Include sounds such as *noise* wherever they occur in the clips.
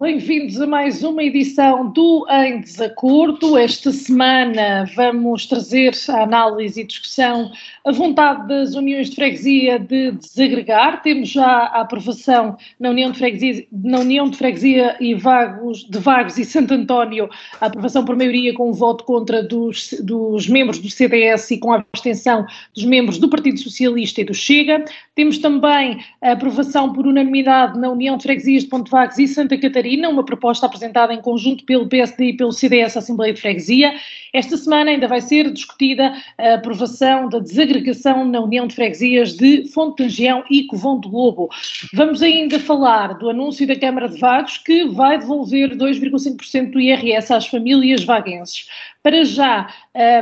Bem-vindos a mais uma edição do Em Desacordo. Esta semana vamos trazer a análise e discussão a vontade das uniões de freguesia de desagregar. Temos já a aprovação na União de Freguesia, na União de, freguesia e Vagos, de Vagos e Santo António, a aprovação por maioria com o voto contra dos, dos membros do CDS e com a abstenção dos membros do Partido Socialista e do Chega. Temos também a aprovação por unanimidade na União de Freguesias de Ponte Vagos e Santa Catarina, uma proposta apresentada em conjunto pelo PSD e pelo CDS à Assembleia de Freguesia. Esta semana ainda vai ser discutida a aprovação da desagregação na União de Freguesias de Fonte e Covão do Lobo. Vamos ainda falar do anúncio da Câmara de Vagos que vai devolver 2,5% do IRS às famílias vaguenses. Para já,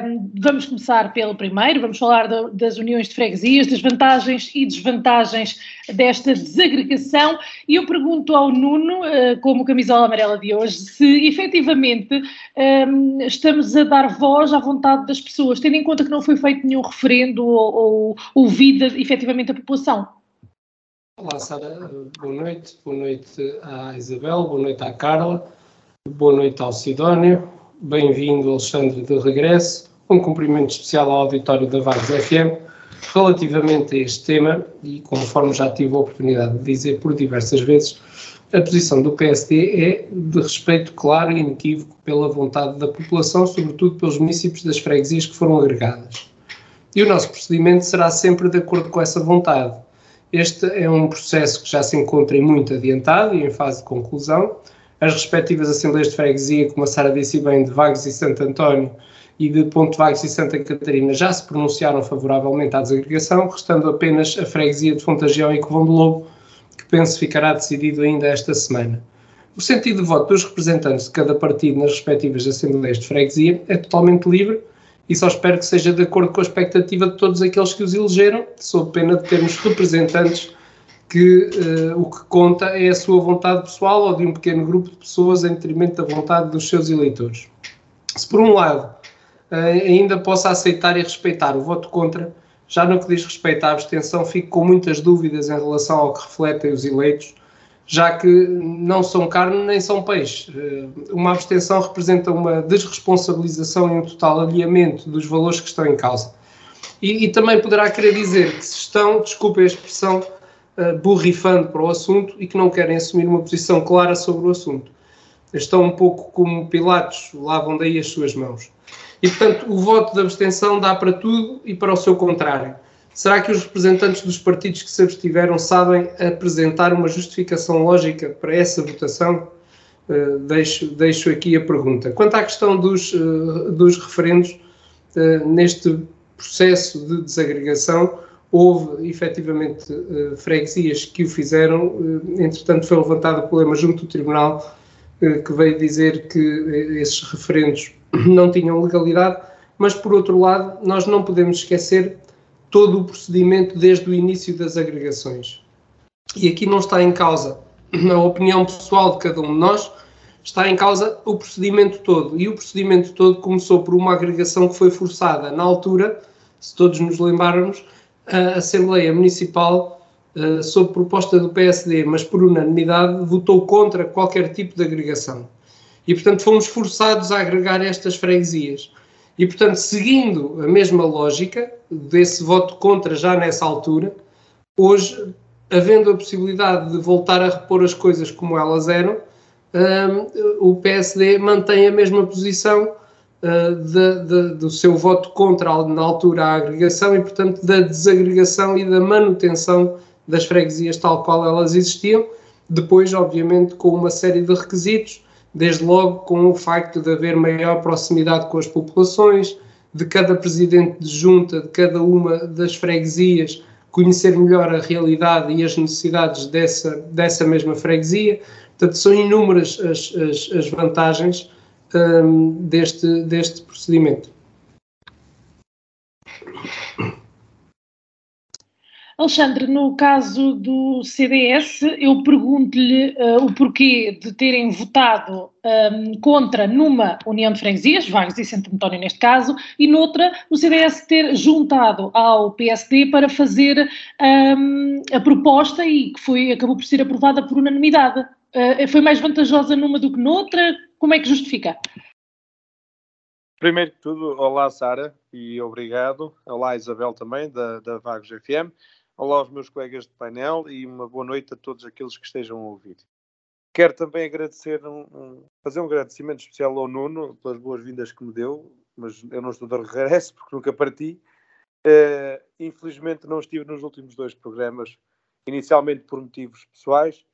um, vamos começar pelo primeiro, vamos falar das uniões de freguesias, das vantagens e desvantagens desta desagregação. E eu pergunto ao Nuno, uh, como camisola amarela de hoje, se efetivamente um, estamos a dar voz à vontade das pessoas, tendo em conta que não foi feito nenhum referendo ou, ou ouvida efetivamente a população. Olá, Sara, boa noite. Boa noite à Isabel, boa noite à Carla, boa noite ao Sidónio bem-vindo, Alexandre, de regresso. Um cumprimento especial ao auditório da Vagos FM relativamente a este tema, e conforme já tive a oportunidade de dizer por diversas vezes, a posição do PSD é de respeito claro e inequívoco pela vontade da população, sobretudo pelos municípios das freguesias que foram agregadas. E o nosso procedimento será sempre de acordo com essa vontade. Este é um processo que já se encontra muito adiantado e em fase de conclusão, as respectivas Assembleias de Freguesia, como a Sara disse bem, de Vagos e Santo António e de Ponte Vagos e Santa Catarina, já se pronunciaram favoravelmente à desagregação, restando apenas a Freguesia de Fontagião e Covão do Lobo, que penso ficará decidido ainda esta semana. O sentido de voto dos representantes de cada partido nas respectivas Assembleias de Freguesia é totalmente livre e só espero que seja de acordo com a expectativa de todos aqueles que os elegeram, sob pena de termos representantes que uh, o que conta é a sua vontade pessoal ou de um pequeno grupo de pessoas em detrimento da vontade dos seus eleitores. Se por um lado uh, ainda possa aceitar e respeitar o voto contra, já no que diz respeito à abstenção fico com muitas dúvidas em relação ao que refletem os eleitos, já que não são carne nem são peixe. Uh, uma abstenção representa uma desresponsabilização e um total alinhamento dos valores que estão em causa. E, e também poderá querer dizer que se estão, desculpe a expressão, uh, borrifando para o assunto e que não querem assumir uma posição clara sobre o assunto. Estão um pouco como Pilatos, lavam daí as suas mãos. E, portanto, o voto de abstenção dá para tudo e para o seu contrário. Será que os representantes dos partidos que se abstiveram sabem apresentar uma justificação lógica para essa votação? Uh, deixo, deixo aqui a pergunta. Quanto à questão dos, uh, dos referendos, uh, neste processo de desagregação, houve efetivamente uh, freguesias que o fizeram, uh, entretanto foi levantado o problema junto do Tribunal uh, que veio dizer que esses referendos *coughs* não tinham legalidade, mas por outro lado nós não podemos esquecer todo o procedimento desde o início das agregações. E aqui não está em causa *coughs* a opinião pessoal de cada um de nós, está em causa o procedimento todo. E o procedimento todo começou por uma agregação que foi forçada na altura, se todos nos lembrarmos, a Assembleia Municipal, uh, sob proposta do PSD, mas por unanimidade, votou contra qualquer tipo de agregação. E, portanto, fomos forçados a agregar estas freguesias. E, portanto, seguindo a mesma lógica desse voto contra já nessa altura, hoje, havendo a possibilidade de voltar a repor as coisas como elas eram, um, o PSD mantém a mesma posição uh, de, de, do seu voto contra, na altura, a agregação e, portanto, da desagregação e da manutenção das freguesias tal qual elas existiam, depois, obviamente, com uma série de requisitos, desde logo com o facto de haver maior proximidade com as populações, de cada presidente de junta de cada uma das freguesias conhecer melhor a realidade e as necessidades dessa, dessa mesma freguesia. Portanto, são inúmeras as, as, as vantagens um, deste, deste procedimento. Alexandre, no caso do CDS, eu pergunto-lhe uh, o porquê de terem votado um, contra numa União de Freguesias, Vagos e Santo António neste caso, e noutra o CDS ter juntado ao PSD para fazer um, a proposta e que foi, acabou por ser aprovada por unanimidade. Uh, foi mais vantajosa numa do que noutra? Como é que justifica? Primeiro que tudo, olá Sara e obrigado. Olá Isabel também, da, da Vagos FM. Olá aos meus colegas de painel e uma boa noite a todos aqueles que estejam a ouvir. Quero também agradecer, um, um, fazer um agradecimento especial ao Nuno pelas boas-vindas que me deu, mas eu não estou de regresso porque nunca parti. Uh, infelizmente não estive nos últimos dois programas, inicialmente por motivos pessoais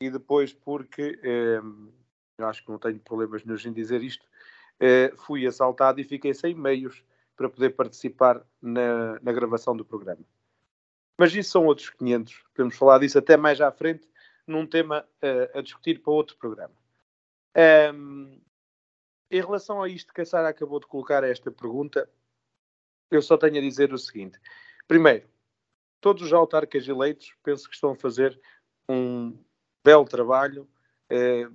e depois porque, uh, eu acho que não tenho problemas nenhum em dizer isto, uh, fui assaltado e fiquei sem meios para poder participar na, na gravação do programa. Mas isso são outros 500. Podemos falar disso até mais à frente, num tema uh, a discutir para outro programa. Um, em relação a isto que a Sara acabou de colocar esta pergunta, eu só tenho a dizer o seguinte. Primeiro, todos os autarcas eleitos penso que estão a fazer um belo trabalho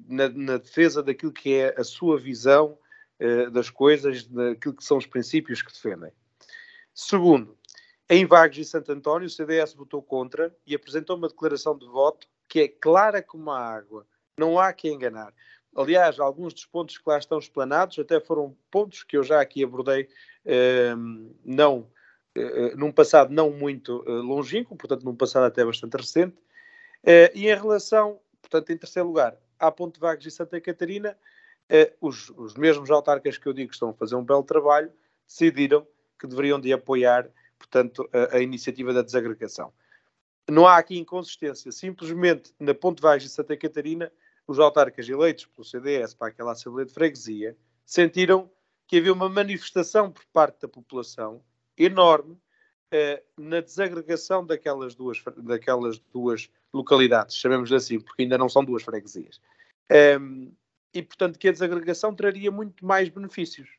na, na, defesa daquilo que é a sua visão uh, das coisas, daquilo que são os princípios que defendem. Segundo, em Vagos e Santo António, o CDS votou contra e apresentou uma declaração de voto que é clara como a água. Não há que enganar. Aliás, alguns dos pontos que lá estão explanados até foram pontos que eu já aqui abordei eh, não, eh, num passado não muito eh, longínquo, portanto, num passado até bastante recente. Eh, e em relação, portanto, em terceiro lugar, à Ponte Vagos e Santa Catarina, eh, os, os mesmos autarcas que eu digo que estão a fazer um belo trabalho decidiram que deveriam de apoiar portanto, a, a, iniciativa da desagregação. Não há aqui inconsistência. Simplesmente, na Ponte Vagem de Santa Catarina, os autarcas eleitos pelo CDS para aquela Assembleia de Freguesia sentiram que havia uma manifestação por parte da população enorme eh, na desagregação daquelas duas, daquelas duas localidades, chamemos assim, porque ainda não são duas freguesias. Um, e, portanto, que a desagregação traria muito mais benefícios.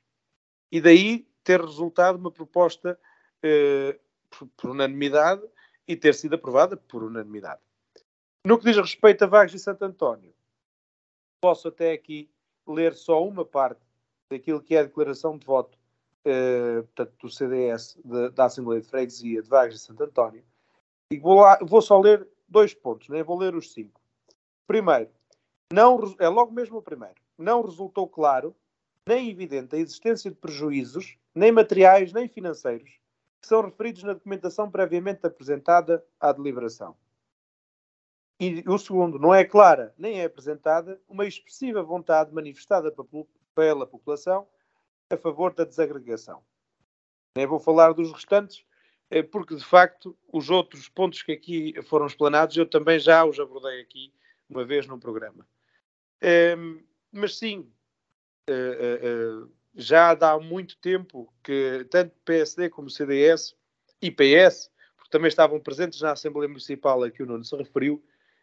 E daí ter resultado uma proposta eh, por, por, unanimidade e ter sido aprovada por unanimidade. No que diz respeito a Vagos e Santo António, posso até aqui ler só uma parte daquilo que é a declaração de voto eh, portanto, do CDS de, da Assembleia de Freguesia de Vagos e Santo António. E vou, lá, vou só ler dois pontos, nem vou ler os cinco. Primeiro, não, é logo mesmo o primeiro. Não resultou claro nem evidente a existência de prejuízos, nem materiais, nem financeiros, que são referidos na documentação previamente apresentada à deliberação. E o segundo, não é clara nem é apresentada uma expressiva vontade manifestada pela população a favor da desagregação. Nem vou falar dos restantes, porque de facto os outros pontos que aqui foram explanados eu também já os abordei aqui uma vez no programa. Ehm, mas sim, eh, eh, já há muito tempo que tanto PSD como CDS e PS, porque também estavam presentes na Assembleia Municipal a que o Nuno se referiu,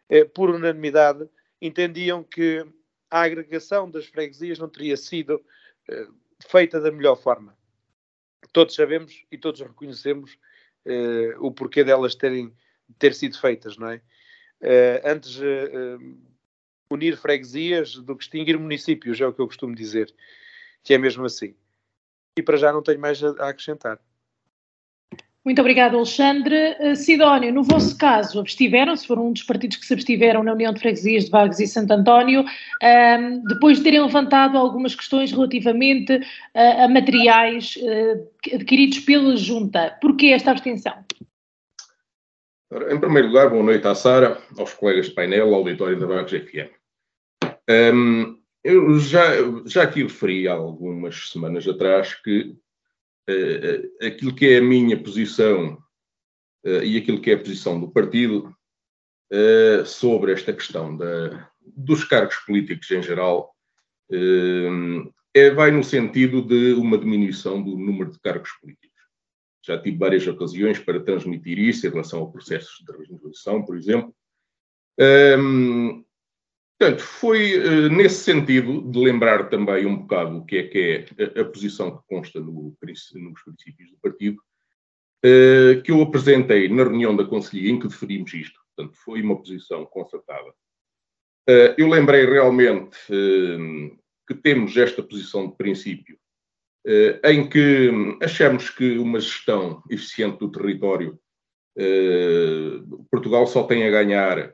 eh, por unanimidade, entendiam que a agregação das freguesias não teria sido eh, feita da melhor forma. Todos sabemos e todos reconhecemos eh, o porquê delas terem ter sido feitas, não é? Eh, antes eh, eh, unir freguesias do que extinguir municípios, é o que eu costumo dizer que é mesmo assim. E para já não tenho mais a, acrescentar. Muito obrigado, Alexandre. Uh, Sidónio, no vosso caso, abstiveram-se, foram um dos partidos que se abstiveram na União de Freguesias de Vagos e Santo António, ehm, depois de terem levantado algumas questões relativamente uh, a materiais uh, adquiridos pela Junta. Porquê esta abstenção? Em primeiro lugar, boa noite à Sara, aos colegas de painel, ao auditório da Vagos FM. Um, ehm, eu já, já aqui referi há algumas semanas atrás que aquilo que é a minha posição uh, e aquilo que é a posição do partido sobre esta questão da, dos cargos políticos em geral é, vai no sentido de uma diminuição do número de cargos políticos. Já tive várias ocasiões para transmitir isso em relação a processos de resolução, por exemplo. Portanto, foi uh, nesse sentido de lembrar também um bocado o que é que é a, posição que consta no, nos princípios do partido, uh, que eu apresentei na reunião da Conselhia em que deferimos isto. Portanto, foi uma posição concertada. Uh, eu lembrei realmente que temos esta posição de princípio, em que achamos que uma gestão eficiente do território, Portugal só tem a ganhar eh,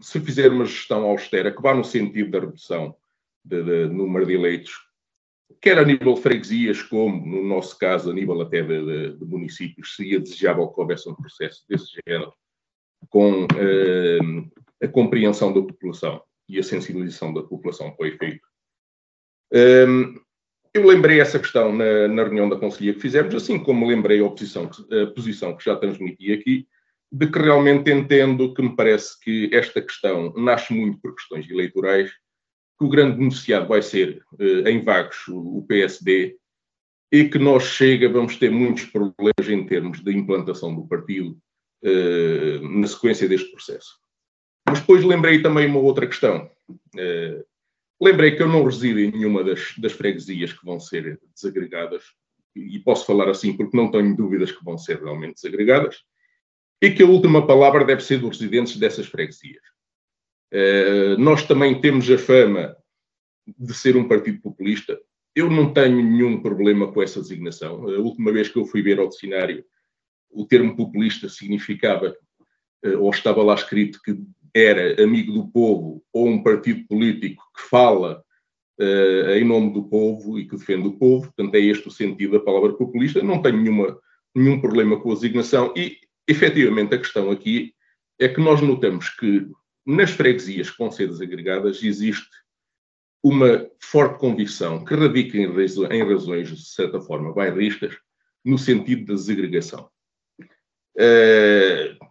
se fizer uma gestão austera que vá no sentido da redução do número de eleitos, quer a nível de freguesias, como no nosso caso, a nível até de, de, de municípios, seria desejável que houvesse um processo desse género, com uh, a compreensão da população e a sensibilização da população para o efeito. Um, ehm, eu lembrei essa questão na, na, reunião da Conselhia que fizemos, assim como lembrei a, oposição, a posição que já transmiti aqui, de que realmente entendo que me parece que esta questão nasce muito por questões eleitorais, que o grande beneficiado vai ser, eh, em vagos, o, PSD, e que nós chega, vamos ter muitos problemas em termos de implantação do partido eh, na sequência deste processo. Mas depois lembrei também uma outra questão. Eh, lembrei que eu não resido em nenhuma das, das freguesias que vão ser desagregadas, e posso falar assim porque não tenho dúvidas que vão ser realmente desagregadas e que a última palavra deve ser dos residentes dessas freguesias. Uh, nós também temos a fama de ser um partido populista. Eu não tenho nenhum problema com essa designação. A última vez que eu fui ver ao dicionário, o termo populista significava, uh, ou estava lá escrito, que era amigo do povo ou um partido político que fala uh, em nome do povo e que defende o povo. Portanto, é este o sentido da palavra populista. Não tenho nenhuma, nenhum problema com a designação e efetivamente, a questão aqui é que nós notamos que nas freguesias com sedes agregadas existe uma forte convicção que radica em, razões, de certa forma, bairristas, no sentido da desagregação.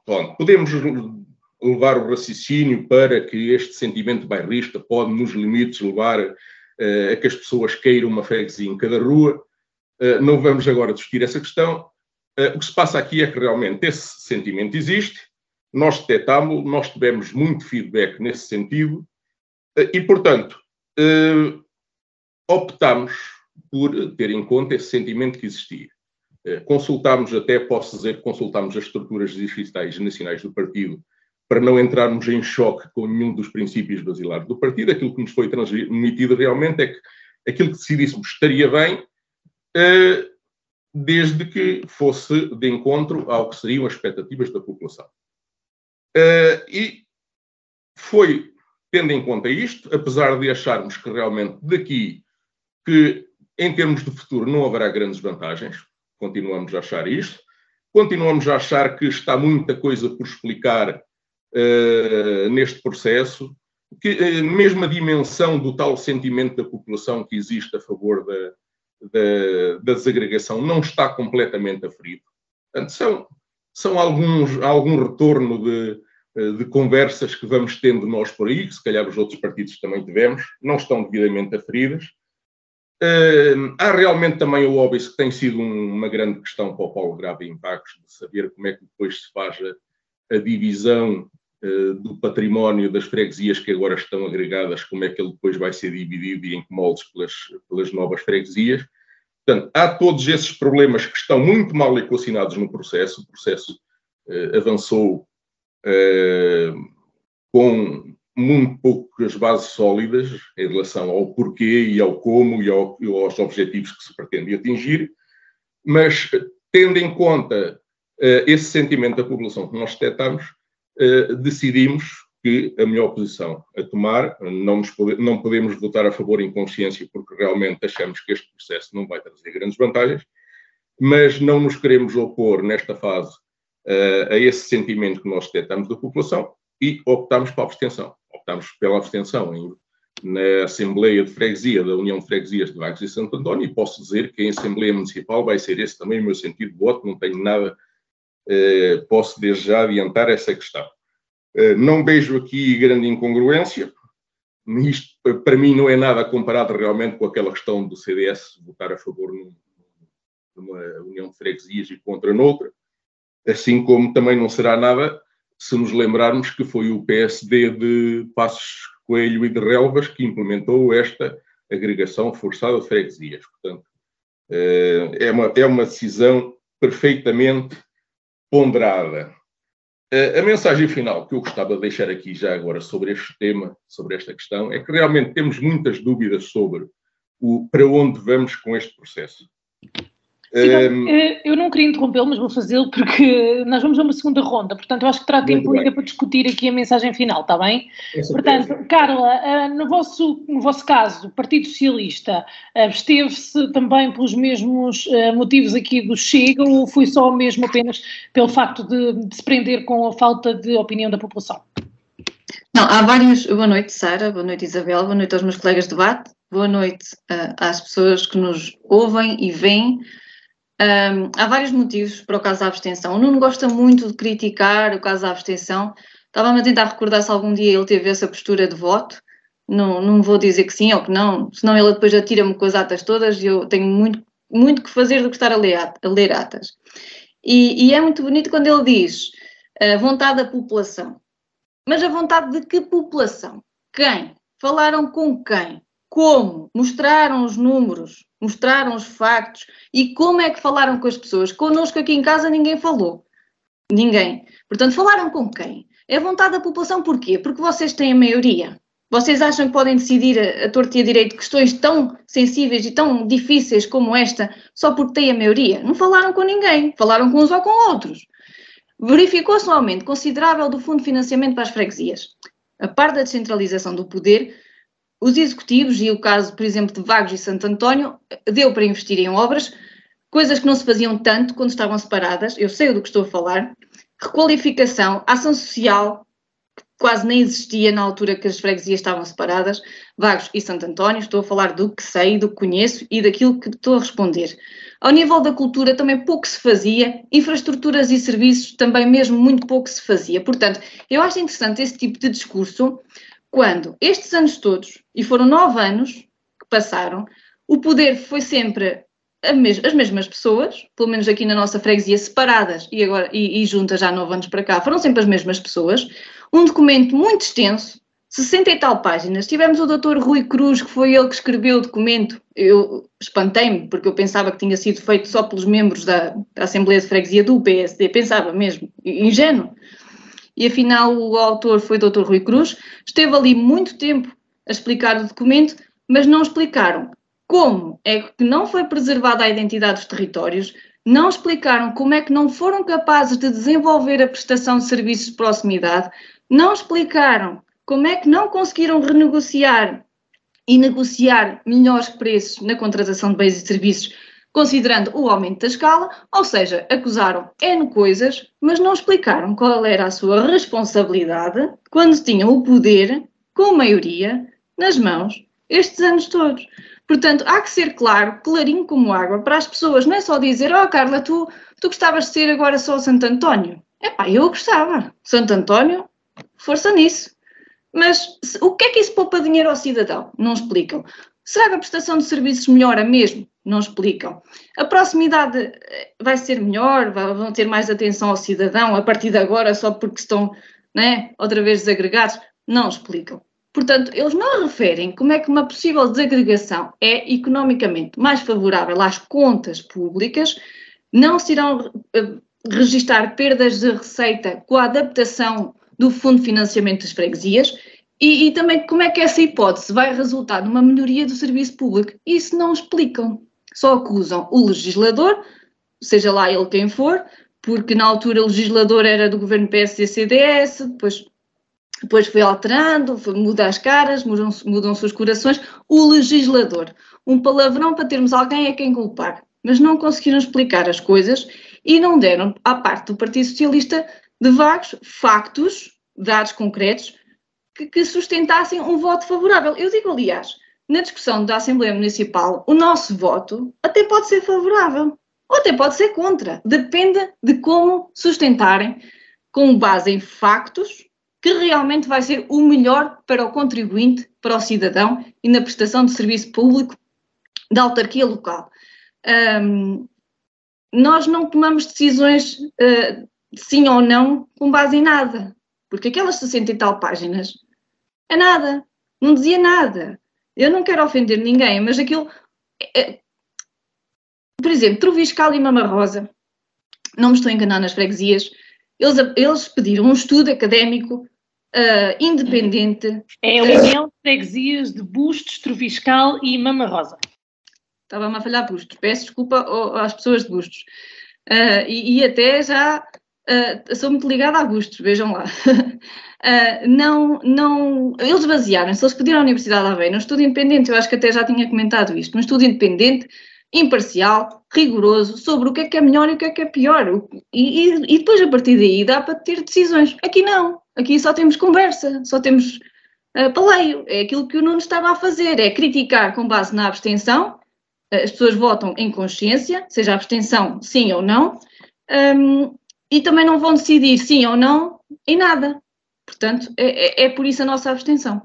Bom, podemos levar o raciocínio para que este sentimento bairrista pode, nos limites, levar uh, a que as pessoas queiram uma freguesia em cada rua. Uh, não vamos agora discutir essa questão. Uh, o que se passa aqui é que realmente esse sentimento existe, nós detectámos, nós tivemos muito feedback nesse sentido uh, e, portanto, uh, optámos por ter em conta esse sentimento que existia. consultámos, até posso dizer, consultámos as estruturas digitais nacionais do partido para não entrarmos em choque com nenhum dos princípios basilares do partido. Aquilo que nos foi transmitido realmente é que aquilo que decidíssemos estaria bem, desde que fosse de encontro ao que seriam as expectativas da população. Uh, e foi tendo em conta isto, apesar de acharmos que realmente daqui, que em termos de futuro não haverá grandes vantagens, continuamos a achar isto, continuamos a achar que está muita coisa por explicar uh, neste processo, que uh, mesmo a dimensão do tal sentimento da população que existe a favor da, da, da desagregação não está completamente aferido. Portanto, são, são alguns, algum retorno de, de conversas que vamos tendo nós por aí, que se calhar os outros partidos também tivemos, não estão devidamente aferidas. Uh, há realmente também o óbvio que tem sido um, uma grande questão para o Paulo Grave em Pagos, de saber como é que depois se faz a, a divisão uh, do património das freguesias que agora estão agregadas, como é que ele depois vai ser dividido e em que moldes pelas, pelas novas freguesias. Portanto, há todos esses problemas que estão muito mal equacionados no processo. O processo eh, avançou eh, com muito poucas bases sólidas em relação ao porquê e ao como e, ao, e aos objetivos que se pretende atingir, mas tendo em conta eh, esse sentimento da população que nós detectamos, eh, decidimos que a melhor posição a tomar, não, pode, não podemos votar a favor em consciência porque realmente achamos que este processo não vai trazer grandes vantagens, mas não nos queremos opor nesta fase uh, a esse sentimento que nós detectamos da população e optamos para a abstenção. Optamos pela abstenção em, na Assembleia de Freguesia da União de Freguesias de Vagos e Santo António e posso dizer que em Assembleia Municipal vai ser esse também o meu sentido de voto, não tenho nada, uh, posso desde já adiantar essa questão. Eh, não vejo aqui grande incongruência. Isto, para mim, não é nada comparado realmente com aquela questão do CDS votar a favor num, numa união de freguesias e contra noutra, assim como também não será nada se nos lembrarmos que foi o PSD de Passos Coelho e de Relvas que implementou esta agregação forçada de freguesias. Portanto, eh, é uma, é uma decisão perfeitamente ponderada. A mensagem final que eu gostava de deixar aqui já agora sobre este tema, sobre esta questão, é que realmente temos muitas dúvidas sobre o, para onde vamos com este processo. Sim, eh, eu não queria interrompê-lo, mas vou fazê-lo porque nós vamos a uma segunda ronda, portanto eu acho que terá tempo ainda para discutir aqui a mensagem final, está bem? Portanto, Carla, eh, no vosso, no vosso caso, o Partido Socialista absteve-se também pelos mesmos eh, motivos aqui do Chega ou foi só mesmo apenas pelo facto de, de se prender com a falta de opinião da população? Não, há vários. Boa noite, Sara, boa noite, Isabel, boa noite aos meus colegas de debate, boa noite uh, às pessoas que nos ouvem e veem. Um, há vários motivos para o caso da abstenção. O Nuno gosta muito de criticar o caso da abstenção. Estava-me a tentar recordar se algum dia ele teve essa postura de voto. Não, não vou dizer que sim ou que não, senão ele depois atira-me com as atas todas e eu tenho muito, muito que fazer do que estar a ler, a ler atas. E, e, é muito bonito quando ele diz a vontade da população. Mas a vontade de que população? Quem? Falaram com quem? Como? Mostraram os números? Mostraram os factos e como é que falaram com as pessoas. Connosco aqui em casa ninguém falou. Ninguém. Portanto, falaram com quem? É vontade da população porquê? Porque vocês têm a maioria. Vocês acham que podem decidir a, a torta e a direito questões tão sensíveis e tão difíceis como esta só porque têm a maioria? Não falaram com ninguém, falaram com uns ou com outros. Verificou-se um aumento considerável do fundo de financiamento para as freguesias. A par da descentralização do poder, os executivos, e o caso, por exemplo, de Vagos e Santo António, deu para investir em obras, coisas que não se faziam tanto quando estavam separadas, eu sei do que estou a falar, requalificação, ação social, que quase nem existia na altura que as freguesias estavam separadas, Vagos e Santo António, estou a falar do que sei, do que conheço e daquilo que estou a responder. Ao nível da cultura também pouco se fazia, infraestruturas e serviços também mesmo muito pouco se fazia. Portanto, eu acho interessante esse tipo de discurso, quando estes anos todos, e foram nove anos que passaram, o poder foi sempre mes as mesmas pessoas, pelo menos aqui na nossa freguesia, separadas e agora e, e juntas já há nove anos para cá, foram sempre as mesmas pessoas. Um documento muito extenso, 60 e tal páginas. Tivemos o doutor Rui Cruz, que foi ele que escreveu o documento. Eu espantei-me, porque eu pensava que tinha sido feito só pelos membros da, da Assembleia de Freguesia do PSD, pensava mesmo, ingênuo e afinal o autor foi o Dr. Rui Cruz. Esteve ali muito tempo a explicar o documento, mas não explicaram como é que não foi preservada a identidade dos territórios, não explicaram como é que não foram capazes de desenvolver a prestação de serviços de proximidade, não explicaram como é que não conseguiram renegociar e negociar melhores preços na contratação de bens e serviços considerando o aumento da escala, ou seja, acusaram N coisas, mas não explicaram qual era a sua responsabilidade quando tinham o poder, com maioria, nas mãos estes anos todos. Portanto, há que ser claro, clarinho como água, para as pessoas, não é só dizer, oh Carla, tu, tu gostavas de ser agora só Santo António. Epá, eu gostava. Santo António, força nisso. Mas o que é que isso poupa dinheiro ao cidadão? Não explicam. Será que a prestação de serviços melhora mesmo? Não explicam. A proximidade eh, vai ser melhor, vão ter mais atenção ao cidadão a partir de agora, só porque estão né, outra vez desagregados? Não explicam. Portanto, eles não referem como é que uma possível desagregação é economicamente mais favorável às contas públicas, não se irão uh, registar perdas de receita com a adaptação do Fundo de Financiamento das Freguesias e, e também como é que essa hipótese vai resultar numa melhoria do serviço público. Isso não explicam só acusam o legislador, seja lá ele quem for, porque na altura o legislador era do governo PSD-CDS, depois, depois foi alterando, foi, muda as caras, mudam-se mudam os corações. O legislador, um palavrão para termos alguém a quem culpar, mas não conseguiram explicar as coisas e não deram à parte do Partido Socialista de vagos factos, dados concretos, que, que sustentassem um voto favorável. Eu digo, aliás, na discussão da Assembleia Municipal, o nosso voto até pode ser favorável ou até pode ser contra. Depende de como sustentarem, com base em factos, que realmente vai ser o melhor para o contribuinte, para o cidadão e na prestação de serviço público da autarquia local. Um, nós não tomamos decisões uh, sim ou não com base em nada, porque aquelas 60 e tal páginas é nada, não dizia nada. Eu não quero ofender ninguém, mas aquilo. É, por exemplo, Troviscal e Mama Rosa, não me estou a enganar nas freguesias, eles, eles pediram um estudo académico uh, independente. É a União de Freguesias de Bustos, Troviscal e Mama Rosa. Estava-me a falhar Bustos, peço desculpa às pessoas de Bustos. Uh, e, e, até já uh, sou muito ligada a Bustos, vejam lá. *laughs* Uh, não, não, eles basearam-se, eles pediram à Universidade de Aveiro um estudo independente, eu acho que até já tinha comentado isto, um estudo independente, imparcial, rigoroso, sobre o que é que é melhor e o que é que é pior. E, e, e depois, a partir daí, dá para ter decisões. Aqui não, aqui só temos conversa, só temos uh, paleio. É aquilo que o Nuno estava a fazer, é criticar com base na abstenção, uh, as pessoas votam em consciência, seja abstenção sim ou não, um, e também não vão decidir sim ou não em nada. Portanto, é, é, é por isso a nossa abstenção.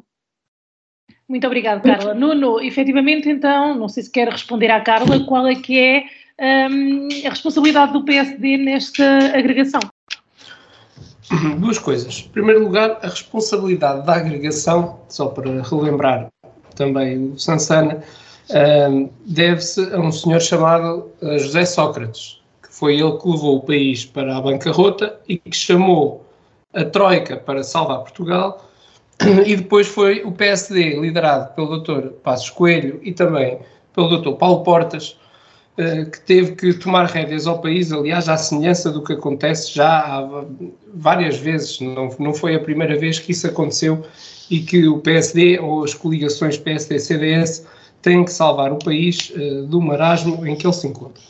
Muito obrigada, Carla. Nuno, efetivamente, então, não sei se quer responder à Carla, qual é que é um, a responsabilidade do PSD nesta agregação? Duas coisas. Em primeiro lugar, a responsabilidade da agregação, só para relembrar também o Sansana, um, deve-se a um senhor chamado uh, José Sócrates, que foi ele que levou o país para a bancarrota e que chamou a Troika para salvar Portugal, *clears throat* e depois foi o PSD, liderado pelo Dr. Passos Coelho e também pelo Dr. Paulo Portas, eh, que teve que tomar rédeas ao país, aliás, à semelhança do que acontece já há várias vezes, não, não foi a primeira vez que isso aconteceu e que o PSD ou as coligações PSD-CDS têm que salvar o país uh, do marasmo em que ele se encontra.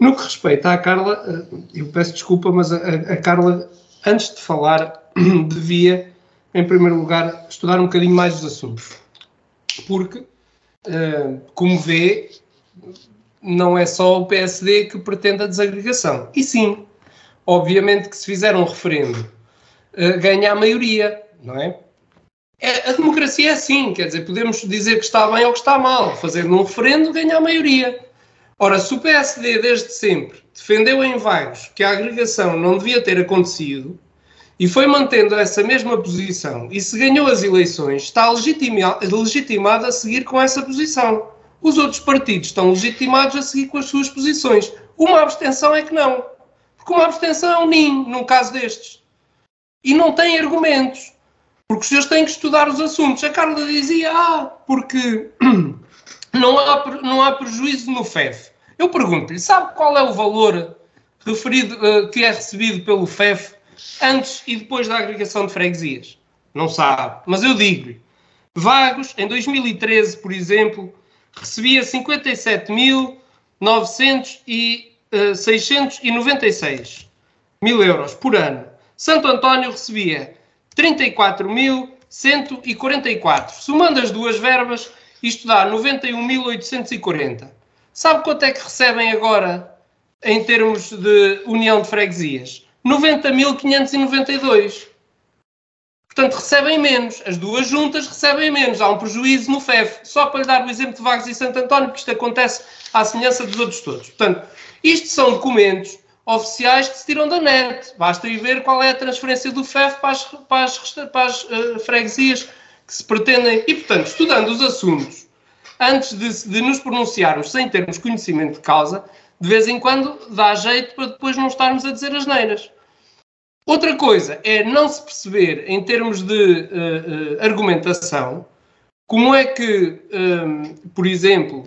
No que respeita à Carla, uh, eu peço desculpa, mas a, a Carla antes de falar, *clears throat* devia, em primeiro lugar, estudar um bocadinho mais os assuntos. Porque, uh, como vê, não é só o PSD que pretende a desagregação. E sim, obviamente que se fizer um referendo, uh, ganha a maioria, não é? é? A democracia é assim, quer dizer, podemos dizer que está bem ou que está mal. Fazendo um referendo, ganha a maioria. Ora, se o PSD desde sempre defendeu em vagos que a agregação não devia ter acontecido e foi mantendo essa mesma posição e se ganhou as eleições, está legitimado a seguir com essa posição. Os outros partidos estão legitimados a seguir com as suas posições. Uma abstenção é que não. Porque uma abstenção é um ninho, num caso destes. E não tem argumentos. Porque os senhores têm que estudar os assuntos. A Carla dizia, ah, porque *clears throat* não há, não há prejuízo no FEF. Eu pergunto-lhe, sabe qual é o valor referido, uh, que é recebido pelo FEF antes e depois da agregação de freguesias? Não sabe, mas eu digo-lhe. Vagos, em 2013, por exemplo, recebia 57.996 uh, mil euros por ano. Santo António recebia 34.144. Somando as duas verbas, isto dá 91.840. Sabe quanto é que recebem agora em termos de união de freguesias? 90.592. Portanto, recebem menos. As duas juntas recebem menos. Há um prejuízo no FEF. Só para lhe dar o exemplo de Vagos e Santo António, porque isto acontece à semelhança dos outros todos. Portanto, isto são documentos oficiais que se tiram da net. Basta ir ver qual é a transferência do FEF para as, para as, para as uh, freguesias que se pretendem. E, portanto, estudando os assuntos antes de, de nos pronunciarmos sem termos conhecimento de causa, de vez em quando dá jeito para depois não estarmos a dizer as neiras. Outra coisa é não se perceber, em termos de uh, uh, argumentação, como é que, um, ehm, por exemplo,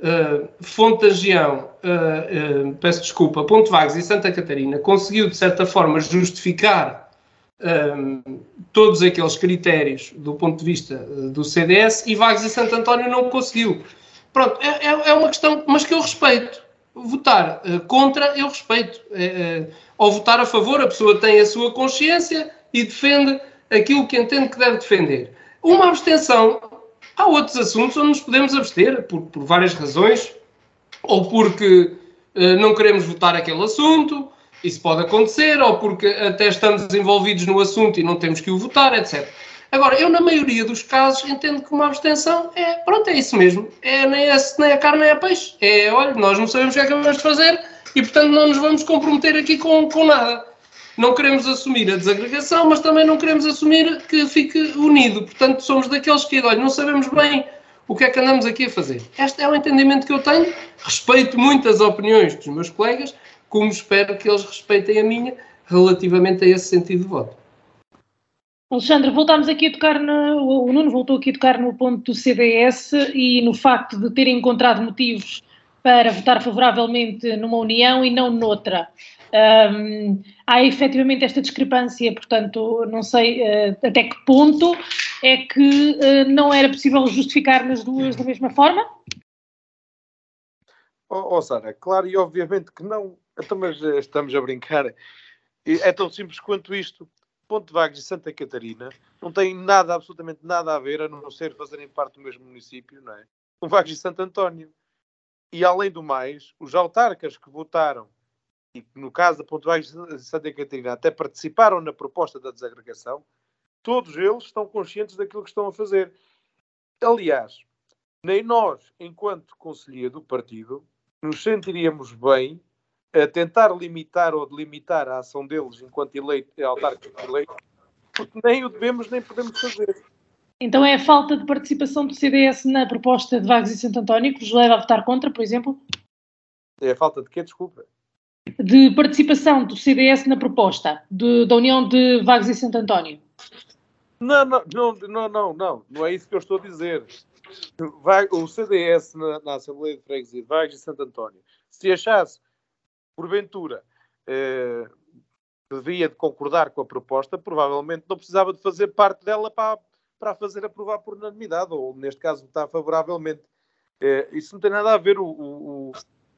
uh, Fonte Agião, uh, peço desculpa, Ponte Vagos e Santa Catarina conseguiu, de certa forma, justificar um, todos aqueles critérios do ponto de vista uh, do CDS e Vagos e Santo António não conseguiu. Pronto, é, é, é uma questão, mas que eu respeito. Votar uh, contra, eu respeito. Uh, ou votar a favor, a pessoa tem a sua consciência e defende aquilo que entende que deve defender. Uma abstenção, há outros assuntos onde nos podemos abster, por, por várias razões, ou porque não queremos votar aquele assunto, isso pode acontecer, ou porque até estamos envolvidos no assunto e não temos que o votar, etc. Agora, eu, na maioria dos casos, entendo que uma abstenção é, pronto, é isso mesmo. É nem, é, nem é carne nem é peixe. É, olha, nós não sabemos o que é que vamos fazer, e, portanto, não nos vamos comprometer aqui com, com nada. Não queremos assumir a desagregação, mas também não queremos assumir que fique unido. Portanto, somos daqueles que, olha, não sabemos bem o que é que andamos aqui a fazer. Este é o entendimento que eu tenho. Respeito muito as opiniões dos meus colegas, como espero que eles respeitem a minha relativamente a esse sentido de voto. Alexandre, voltámos aqui a tocar, no, o Nuno voltou aqui a tocar no ponto do CDS e no facto de terem encontrado motivos para votar favoravelmente numa união e não noutra. Um, há efetivamente esta discrepância, portanto, não sei uh, até que ponto é que uh, não era possível justificar nas duas da mesma forma? Oh, oh Sara, claro e obviamente que não. Então, mas eh, estamos a brincar. É tão simples quanto isto. Ponte Vagos e Santa Catarina não têm nada, absolutamente nada a ver, a não ser fazerem parte do mesmo município, não é? Com Vagos e Santo António. E além do mais, os autarcas que votaram, e no caso da Ponte Vagos e Santa Catarina até participaram na proposta da desagregação, todos eles estão conscientes daquilo que estão a fazer. Aliás, nem nós, enquanto conselheiro do partido, nos sentiríamos bem a tentar limitar ou delimitar a ação deles enquanto eleito, autárquicos eleitos, porque nem o devemos nem podemos fazer. Então é a falta de participação do CDS na proposta de Vagos e Santo António que vos leva a votar contra, por exemplo? É a falta de quê? Desculpa. De participação do CDS na proposta de, da União de Vagos e Santo António. Não, não, não, não, não, não, não é isso que eu estou a dizer. O CDS na, na Assembleia de Freguesia de Vagos e Santo António, se achasse porventura, eh, devia de concordar com a proposta, provavelmente não precisava de fazer parte dela para, para fazer aprovar por unanimidade, ou neste caso votar favoravelmente. Eh, isso não tem nada a ver o, o,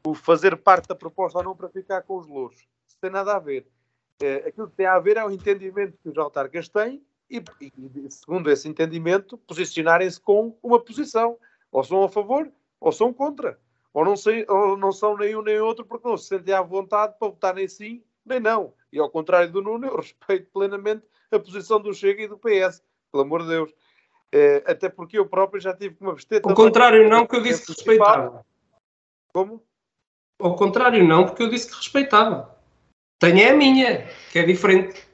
o, fazer parte da proposta ou não para ficar com os louros. Isso tem nada a ver. Eh, aquilo que tem a ver é o entendimento que os autarcas têm e, e segundo esse entendimento, posicionarem-se com uma posição. Ou são a favor ou são contra ou não, sei, ou não são nem um nem outro porque não se sentem à vontade para votar nem sim nem não. E ao contrário do Nuno, eu respeito plenamente a posição do Chega e do PS, pelo amor de Deus. É, até porque eu próprio já tive uma besteta. Ao contrário, não, que eu disse que respeitava. Como? Ao contrário, não, porque eu disse que respeitava. Tenho é a minha, que é diferente.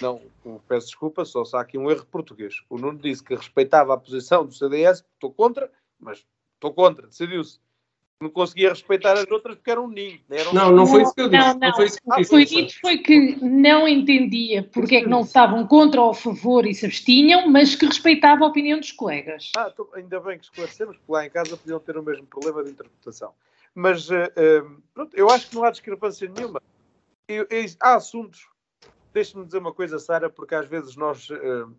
Não, peço desculpa, só se há aqui um erro português. O Nuno disse que respeitava a posição do CDS, estou contra, mas estou contra, decidiu-se não conseguia respeitar as outras porque eram um ninho. Eram não, não foi isso que eu disse. Não, não. não foi isso que eu disse. Foi dito foi que não entendia porque é que não estavam contra ou a favor e se abstinham, mas que respeitava a opinião dos colegas. Ah, tô, ainda bem que esclarecemos, porque lá em casa podiam ter o mesmo problema de interpretação. Mas, uh, uh, pronto, eu acho que não há discrepância nenhuma. Eu, eu, há assuntos, deixe-me dizer uma coisa, Sara, porque às vezes nós... Uh,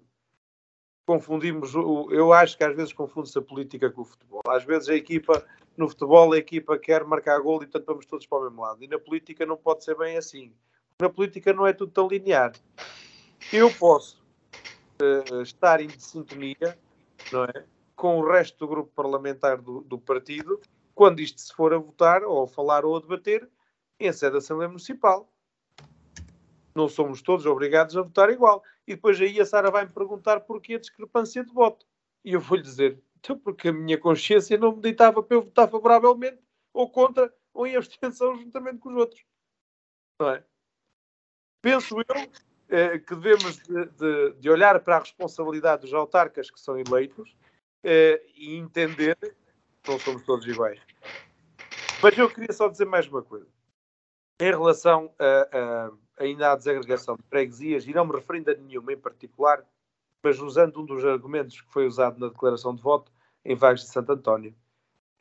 confundimos, eu acho que às vezes confunde-se a política com o futebol. Às vezes a equipa, no futebol, a equipa quer marcar gol e portanto vamos todos para o mesmo lado. E na política não pode ser bem assim. Na política não é tudo tão linear. Eu posso uh, estar em sintonia, não é? Com o resto do grupo parlamentar do, do partido, quando isto se for a votar, ou a falar ou a debater, em sede da Assembleia Municipal não somos todos obrigados a votar igual. E depois aí a Sara vai me perguntar porquê a discrepância de voto. E eu vou-lhe dizer, então porque a minha consciência não me ditava para eu votar favoravelmente, ou contra, ou em abstenção *laughs* juntamente com os outros. Não é? Penso eu eh, que devemos de, de, de, olhar para a responsabilidade dos autarcas que são eleitos eh, e entender que não somos todos iguais. Mas eu queria só dizer mais uma coisa. Em relação a, a ainda há desagregação de freguesias, e não me referindo a nenhuma em particular, mas usando um dos argumentos que foi usado na declaração de voto em Vagos de Santo António.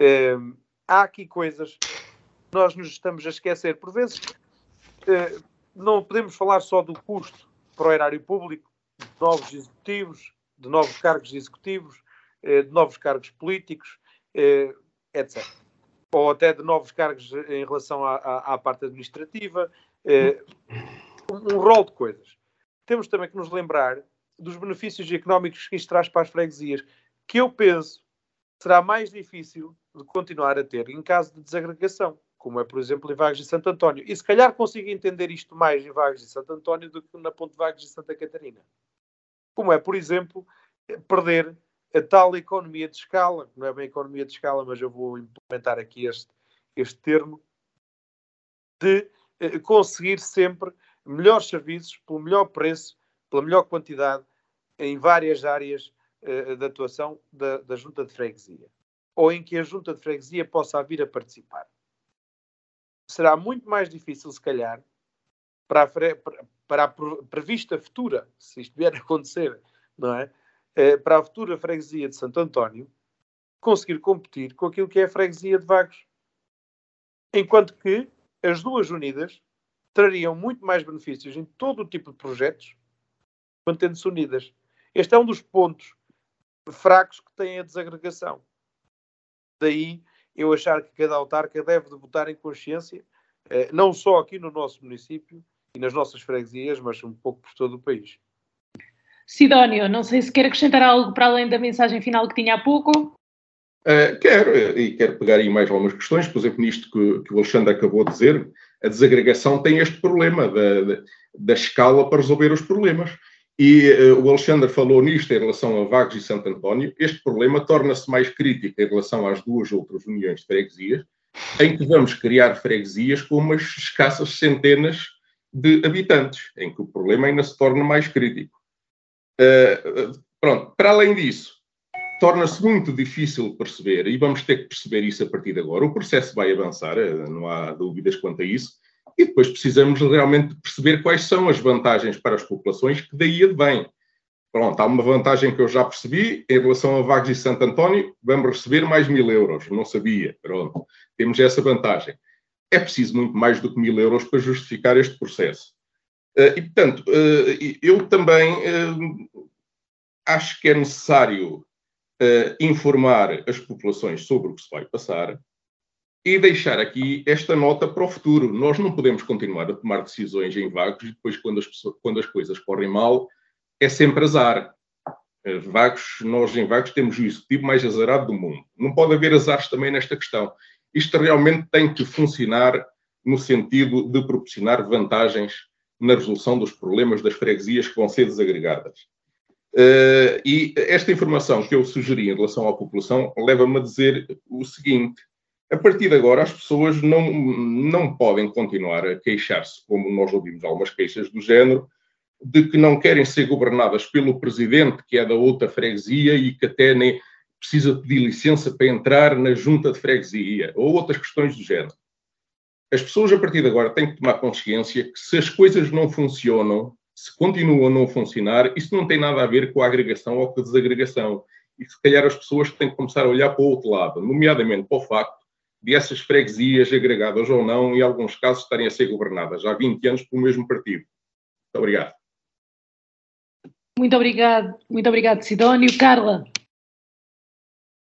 Uh, há aqui coisas que nós nos estamos a esquecer. Por vezes, uh, não podemos falar só do custo para o erário público, de novos executivos, de novos cargos executivos, uh, de novos cargos políticos, etc. Ou até de novos cargos em relação à, à, à parte administrativa, eh, um rol de coisas. Temos também que nos lembrar dos benefícios económicos que isto traz para as freguesias, que eu penso será mais difícil de continuar a ter em caso de desagregação, como é, por exemplo, em Vagos de Santo António. E se calhar consigo entender isto mais em Vagos de Santo António do que na Ponte Vagos de Santa Catarina. Como é, por exemplo, perder a tal economia de escala, não é bem economia de escala, mas eu vou implementar aqui este, este termo, de conseguir sempre melhores serviços, pelo melhor preço, pela melhor quantidade, em várias áreas uh, de atuação da, da junta de freguesia. Ou em que a junta de freguesia possa vir a participar. Será muito mais difícil, se calhar, para a, para a prevista futura, se isto vier a acontecer, não é? Eh, para a futura freguesia de Santo António, conseguir competir com aquilo que é a freguesia de Vagos. Enquanto que as duas unidas trariam muito mais benefícios em todo o tipo de projetos, mantendo-se unidas. Este é um dos pontos fracos que tem a desagregação. Daí eu achar que cada autarca deve de votar em consciência, eh, não só aqui no nosso município e nas nossas freguesias, mas um pouco por todo o país. Sidónio, não sei se quer acrescentar algo para além da mensagem final que tinha há pouco. Uh, quero, e quero pegar aí mais algumas questões, por exemplo, nisto que, que o Alexandre acabou de dizer, a desagregação tem este problema da, da, da escala para resolver os problemas. E uh, o Alexandre falou nisto em relação a Vagos e Santo António. Este problema torna-se mais crítico em relação às duas outras uniões de freguesias, em que vamos criar freguesias com umas escassas centenas de habitantes, em que o problema ainda se torna mais crítico. Uh, pronto, para além disso, torna-se muito difícil perceber, e vamos ter que perceber isso a partir de agora. O processo vai avançar, não há dúvidas quanto a isso, e depois precisamos realmente perceber quais são as vantagens para as populações que daí advêm. Pronto, há uma vantagem que eu já percebi em relação a Vagos e Santo António, vamos receber mais mil euros, não sabia, pronto, temos essa vantagem. É preciso muito mais do que mil euros para justificar este processo. Eh, e, portanto, eh, eu também eh, acho que é necessário informar as populações sobre o que se vai passar, e deixar aqui esta nota para o futuro. Nós não podemos continuar a tomar decisões em vagos e depois, quando as, pessoas, quando as coisas correm mal, é sempre azar. Eh, vagos, nós em vagos temos o executivo mais azarado do mundo. Não pode haver azares também nesta questão. Isto realmente tem que funcionar no sentido de proporcionar vantagens na resolução dos problemas das freguesias que vão ser desagregadas. Uh, e esta informação que eu sugeri em relação à população leva-me a dizer o seguinte: a partir de agora, as pessoas não, não podem continuar a queixar-se, como nós ouvimos algumas queixas do género, de que não querem ser governadas pelo presidente, que é da outra freguesia e que até nem precisa pedir licença para entrar na junta de freguesia, ou outras questões do género. As pessoas, a partir de agora, têm que tomar consciência que se as coisas não funcionam, se continuam a não funcionar, isso não tem nada a ver com a agregação ou com a desagregação. E se calhar as pessoas têm que começar a olhar para o outro lado, nomeadamente para o facto de essas freguesias, agregadas ou não, em alguns casos, estarem a ser governadas há 20 anos pelo mesmo partido. Muito obrigado. Muito obrigado, muito obrigado, Sidónio. Carla.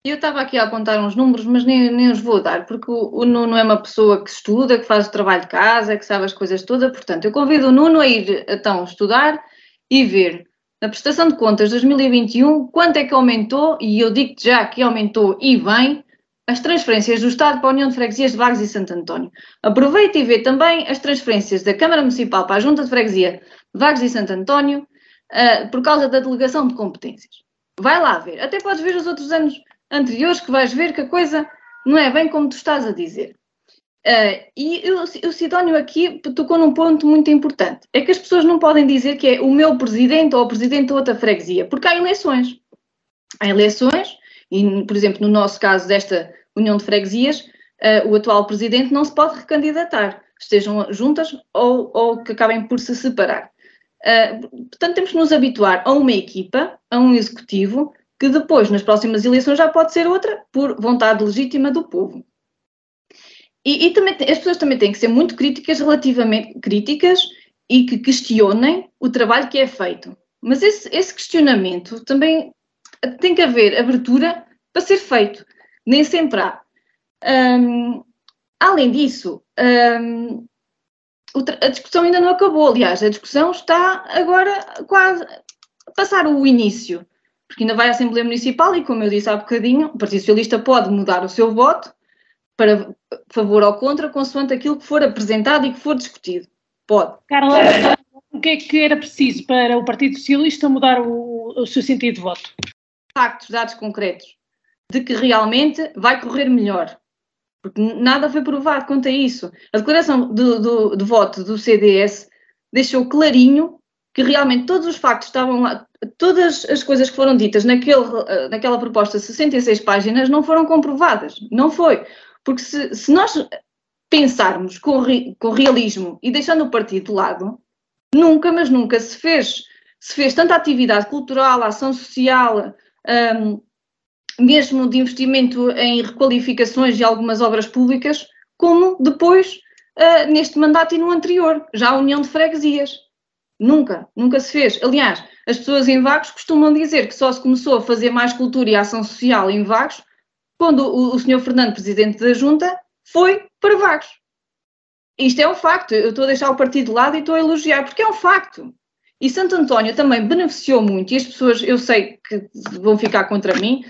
Eu estava aqui a apontar uns números, mas nem, nem os vou dar, porque o, o, Nuno é uma pessoa que estuda, que faz o trabalho de casa, que sabe as coisas todas. Portanto, eu convido o Nuno a ir então estudar e ver na prestação de contas de 2021 quanto é que aumentou, e eu digo já que aumentou e bem, as transferências do Estado para a União de Freguesias de Vagos e Santo António. Aproveite e vê também as transferências da Câmara Municipal para a Junta de Freguesia de Vagos e Santo António uh, por causa da delegação de competências. Vai lá ver. Até podes ver os outros anos anteriores que vais ver que a coisa não é bem como tu estás a dizer. Uh, e o, Sidónio aqui tocou num ponto muito importante. É que as pessoas não podem dizer que é o meu presidente ou o presidente de outra freguesia, porque há eleições. Há eleições e, por exemplo, no nosso caso desta União de Freguesias, uh, o atual presidente não se pode recandidatar, estejam juntas ou, ou que acabem por se separar. Uh, portanto, temos que nos habituar a uma equipa, a um executivo, que depois, nas próximas eleições, já pode ser outra, por vontade legítima do povo. E, e também, as pessoas também têm que ser muito críticas, relativamente críticas, e que questionem o trabalho que é feito. Mas esse, esse questionamento também tem que haver abertura para ser feito. Nem sempre há. Um, além disso, um, a discussão ainda não acabou. Aliás, a discussão está agora quase a passar o início, porque ainda vai à Assembleia Municipal e, como eu disse há bocadinho, o Partido Socialista pode mudar o seu voto para favor ou contra, consoante aquilo que for apresentado e que for discutido. Pode. Carla, o que é que era preciso para o Partido Socialista mudar o, o seu sentido de voto? factos, dados concretos, de que realmente vai correr melhor. porque nada foi provado quanto a isso. A declaração do, do, de voto do CDS deixou clarinho que realmente todos os factos estavam lá, todas as coisas que foram ditas naquele, eh, naquela proposta de 66 páginas não foram comprovadas. Não foi. Porque se, se nós pensarmos com, com realismo e deixando o partido de lado, nunca, mas nunca se fez, se fez tanta atividade cultural, ação social, um, mesmo de investimento em requalificações de algumas obras públicas, como depois uh, neste mandato e no anterior, já a União de Freguesias. Nunca, nunca se fez. Aliás, as pessoas em Vagos costumam dizer que só se começou a fazer mais cultura e ação social em Vagos quando o, o senhor Fernando, presidente da Junta, foi para Vagos. Isto é um facto. Eu estou a deixar o partido de lado e estou a elogiar, porque é um facto. E Santo António também beneficiou muito, e as pessoas, eu sei que vão ficar contra mim,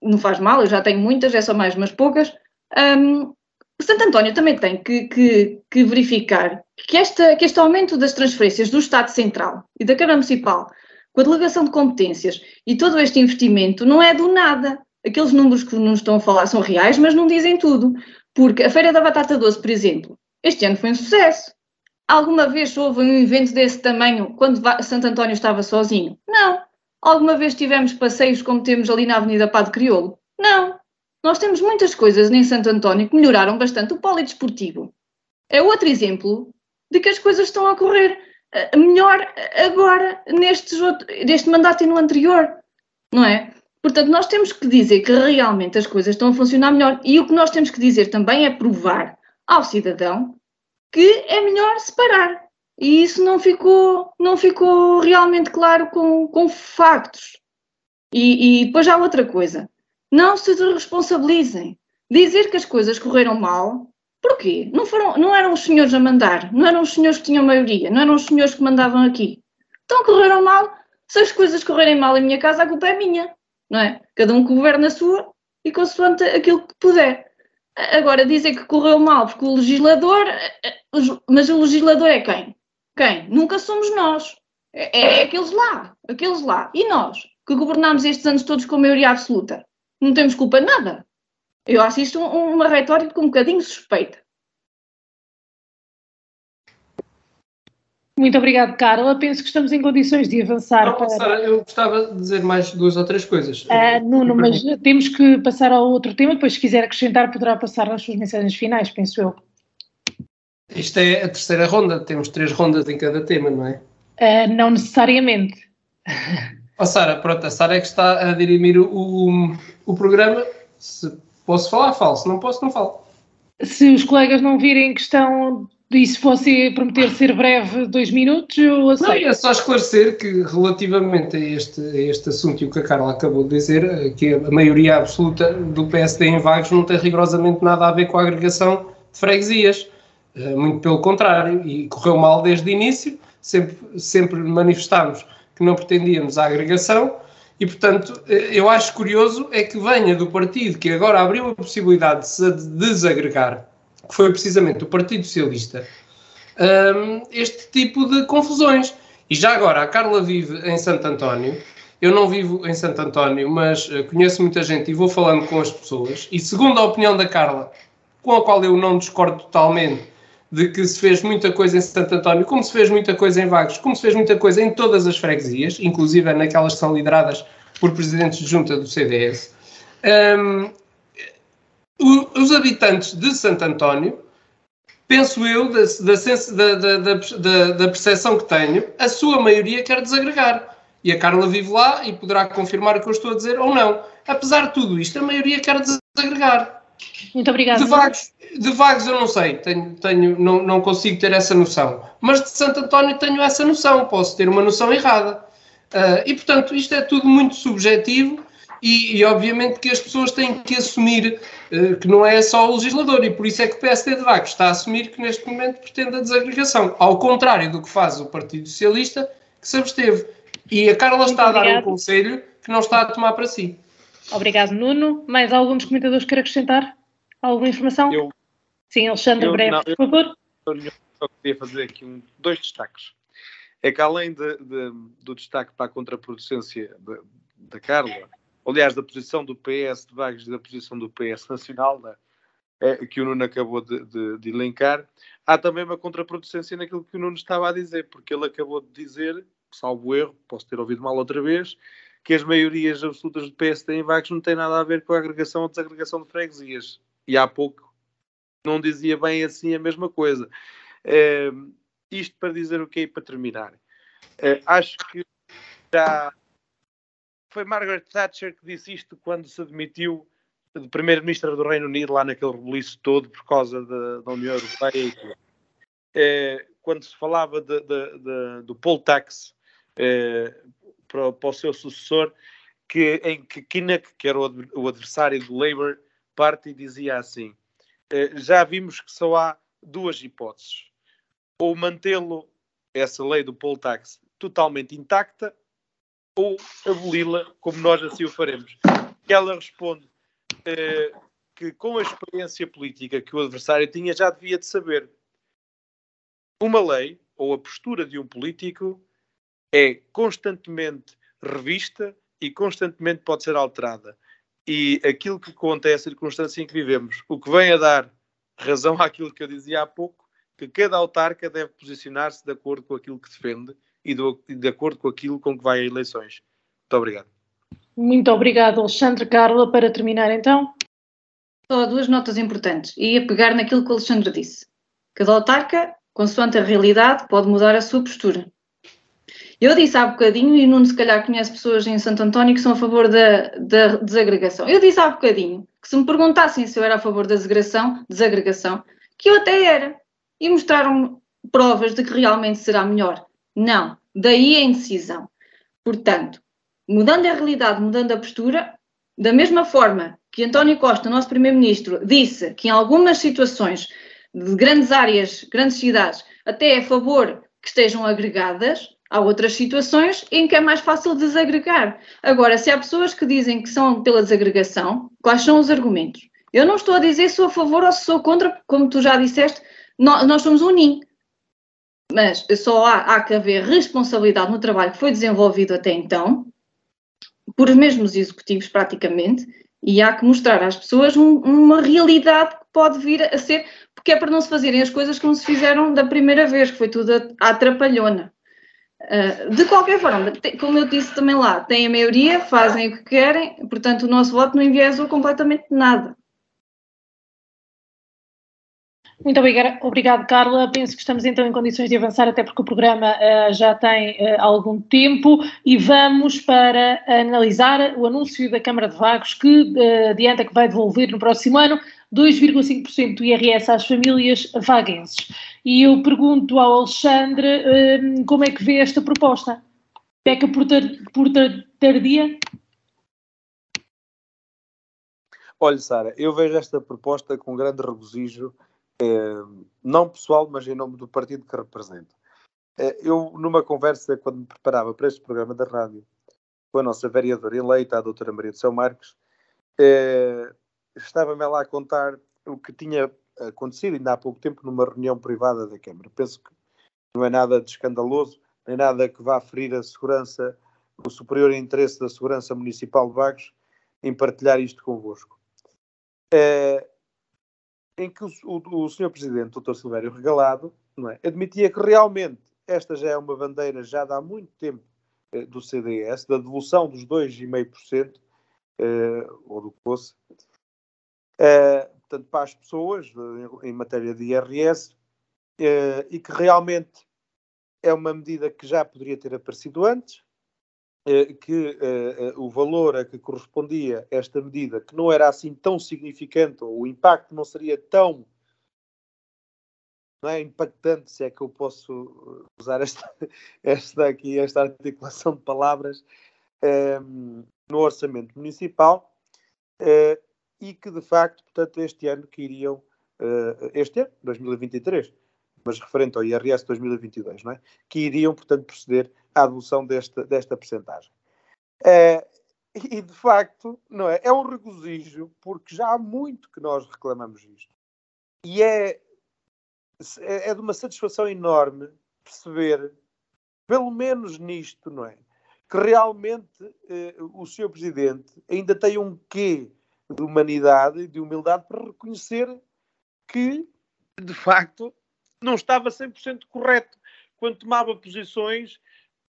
não faz mal, eu já tenho muitas, é só mais umas poucas. Um, Santo António também tem que, que, que, verificar que, esta, que este aumento das transferências do Estado Central e da Câmara Municipal, com a delegação de competências e todo este investimento, não é do nada. Aqueles números que nos estão a falar são reais, mas não dizem tudo. Porque a Feira da Batata Doce, por exemplo, este ano foi um sucesso. Alguma vez houve um evento desse tamanho quando Santo António estava sozinho? Não. Alguma vez tivemos passeios como temos ali na Avenida Padre Crioulo? Não. Nós temos muitas coisas em Santo António que melhoraram bastante o polidesportivo. É outro exemplo de que as coisas estão a correr eh, melhor agora neste mandato e no anterior, não é? Portanto, nós temos que dizer que realmente as coisas estão a funcionar melhor e o que nós temos que dizer também é provar ao cidadão que é melhor separar. E isso não ficou, não ficou realmente claro com, com factos. E, e depois há outra coisa. Não se responsabilizem. Dizer que as coisas correram mal, porquê? Não, foram, não eram os senhores a mandar, não eram os senhores que tinham maioria, não eram os senhores que mandavam aqui. Então correram mal. Se as coisas correrem mal em minha casa, a culpa é minha, não é? Cada um governa a sua e consoante aquilo que puder. Agora, dizer que correu mal porque o legislador. Mas o legislador é quem? Quem? Nunca somos nós. É, é aqueles lá. Aqueles lá. E nós, que governámos estes anos todos com maioria absoluta? Não temos culpa de nada. Eu acho isto uma retórica um bocadinho suspeita. Muito obrigado, Carla. Penso que estamos em condições de avançar. Não, para... Sara, eu gostava de dizer mais duas ou três coisas. Uh, Nuno, mas temos que passar ao outro tema, depois se quiser acrescentar poderá passar nas suas mensagens finais, penso eu. Isto é a terceira ronda, temos três rondas em cada tema, não é? Uh, não necessariamente. *laughs* Oh, Sara, pronto, a Sara é que está a dirimir o, o, programa. Se posso falar, falo. Se não posso, não falo. Se os colegas não virem questão e se fosse prometer ser breve, dois minutos, eu aceito. Não, é só esclarecer que, relativamente a este, a este assunto e o que a Carla acabou de dizer, que a maioria absoluta do PSD em Vagos não tem rigorosamente nada a ver com a agregação de freguesias. Eh, muito pelo contrário, e correu mal desde o início, sempre, sempre manifestámos que não pretendíamos a agregação, e portanto eh, eu acho curioso é que venha do partido que agora abriu a possibilidade de se desagregar que foi precisamente o Partido Socialista, um, este tipo de confusões. E já agora, a Carla vive em Santo António. Eu não vivo em Santo António, mas uh, conheço muita gente e vou falando com as pessoas. E segundo a opinião da Carla, com a qual eu não discordo totalmente, de que se fez muita coisa em Santo António, como se fez muita coisa em Vagos, como se fez muita coisa em todas as freguesias, inclusive naquelas que são lideradas por presidentes de junta do CDS. Um, os habitantes de Santo António, penso eu, da, da, da, da, percepção que tenho, a sua maioria quer desagregar. E a Carla vive lá e poderá confirmar o que eu estou a dizer ou não. Apesar de tudo isto, a maioria quer desagregar. Muito obrigada. De vagos, de vagos eu não sei, tenho, tenho, não, não consigo ter essa noção. Mas de Santo António tenho essa noção, posso ter uma noção errada. Uh, e portanto, isto é tudo muito subjetivo e, e, obviamente que as pessoas têm que assumir uh, que não é só o legislador, e por isso é que o PSD de Vagos está a assumir que neste momento pretende a desagregação, ao contrário do que faz o Partido Socialista, que se absteve. E a Carla Muito está obrigado. a dar um conselho que não está a tomar para si. Obrigado, Nuno. Mais algum dos comentadores quer acrescentar? Alguma informação? Eu, Sim, Alexandre, eu, breve, não, por favor. Eu só queria fazer aqui um, dois destaques. É que além de, de, do destaque para a contraproducência da Carla, aliás, da posição do PS de Vagos e da posição do PS Nacional, da, é, que o Nuno acabou de, de, de, elencar, há também uma contraproducência naquilo que o Nuno estava a dizer, porque ele acabou de dizer, salvo erro, posso ter ouvido mal outra vez, que as maiorias absolutas do PSD em Vagos não têm nada a ver com a agregação ou desagregação de freguesias. E há pouco não dizia bem assim a mesma coisa. É, isto para dizer o que para terminar. É, acho que já foi Margaret Thatcher que disse isto quando se admitiu de primeiro-ministra do Reino Unido lá naquele rebuliço todo por causa da, da União Europeia. É, quando se falava de, de, de, do poll tax é, para, para, o seu sucessor, que, em que Kinnock, que era o adversário do Labour Party, dizia assim: é, já vimos que só há duas hipóteses. Ou mantê-lo, essa lei do poll tax, totalmente intacta, ou aboli-la, como nós assim o faremos. E ela responde eh, que, com a experiência política que o adversário tinha, já devia de saber. Uma lei, ou a postura de um político, é constantemente revista e constantemente pode ser alterada. E aquilo que conta é a circunstância em que vivemos. O que vem a dar razão àquilo que eu dizia há pouco, que cada autarca deve posicionar-se de acordo com aquilo que defende e, do, de acordo com aquilo com que vai a eleições. Muito obrigado. Muito obrigado, Alexandre. Carla, para terminar então. Só duas notas importantes. E a pegar naquilo que o Alexandre disse. Cada autarca, consoante a realidade, pode mudar a sua postura. Eu disse há bocadinho, e Nuno se calhar conhece pessoas em Santo António que são a favor da, da desagregação. Eu disse há bocadinho que se me perguntassem se eu era a favor da desagregação, desagregação que eu até era. E mostraram provas de que realmente será melhor. Não, daí a indecisão. Portanto, mudando a realidade, mudando a postura, da mesma forma que António Costa, nosso Primeiro-Ministro, disse que em algumas situações de grandes áreas, grandes cidades, até é a favor que estejam agregadas, há outras situações em que é mais fácil desagregar. Agora, se há pessoas que dizem que são pela desagregação, quais são os argumentos? Eu não estou a dizer se sou a favor ou se sou contra, como tu já disseste, nós, nós somos um NIM. Mas só há, há que haver responsabilidade no trabalho que foi desenvolvido até então, por os mesmos executivos praticamente, e há que mostrar às pessoas um, uma realidade que pode vir a ser, porque é para não se fazerem as coisas como se fizeram da primeira vez, que foi tudo atrapalhona. Uh, de qualquer forma, como eu disse também lá, têm a maioria, fazem o que querem, portanto o nosso voto não enviesou completamente nada. Muito obrigada, obrigado, Carla. Penso que estamos então em condições de avançar, até porque o programa uh, já tem uh, algum tempo, e vamos para analisar o anúncio da Câmara de Vagos, que uh, adianta que vai devolver no próximo ano 2,5% do IRS às famílias vaguenses. E eu pergunto ao Alexandre como é que vê esta proposta? Peca por, tar, por tar, tardia? Olha, Sara, eu vejo esta proposta com grande regozijo eh, não pessoal, mas em nome do partido que represento. Eh, eu, numa conversa, quando me preparava para este programa da rádio, com a nossa vereadora eleita, a doutora Maria de São Marcos, eh, estava-me lá a contar o que tinha acontecido ainda há pouco tempo numa reunião privada da Câmara. Penso que não é nada de escandaloso, nem nada que vá ferir a segurança, o superior interesse da segurança municipal de Vagos em partilhar isto convosco em que o, o, o Sr. Presidente, Dr. Silvério Regalado, é, admitia que realmente esta já é uma bandeira já há muito tempo eh, do CDS, da devolução dos 2,5%, eh, ou do fosse, eh, portanto, para as pessoas, em, em matéria de IRS, eh, e que realmente é uma medida que já poderia ter aparecido antes, eh, que o valor a que correspondia esta medida, que não era assim tão significante, ou o impacto não seria tão não é, impactante, se é que eu posso usar esta, *laughs* esta aqui, esta articulação de palavras, no orçamento municipal, e que de facto, portanto, este ano que iriam, este ano, 2023, mas referente ao IRS 2022, não é? que iriam, portanto, proceder à adoção desta, desta percentagem. É, e, de facto, não é? É um regozijo, porque já há muito que nós reclamamos isto. E é, é, é de uma satisfação enorme perceber, pelo menos nisto, não é? Que realmente eh, o Sr. Presidente ainda tem um quê de humanidade e de humildade para reconhecer que, de facto, não estava 100% correto quando tomava posições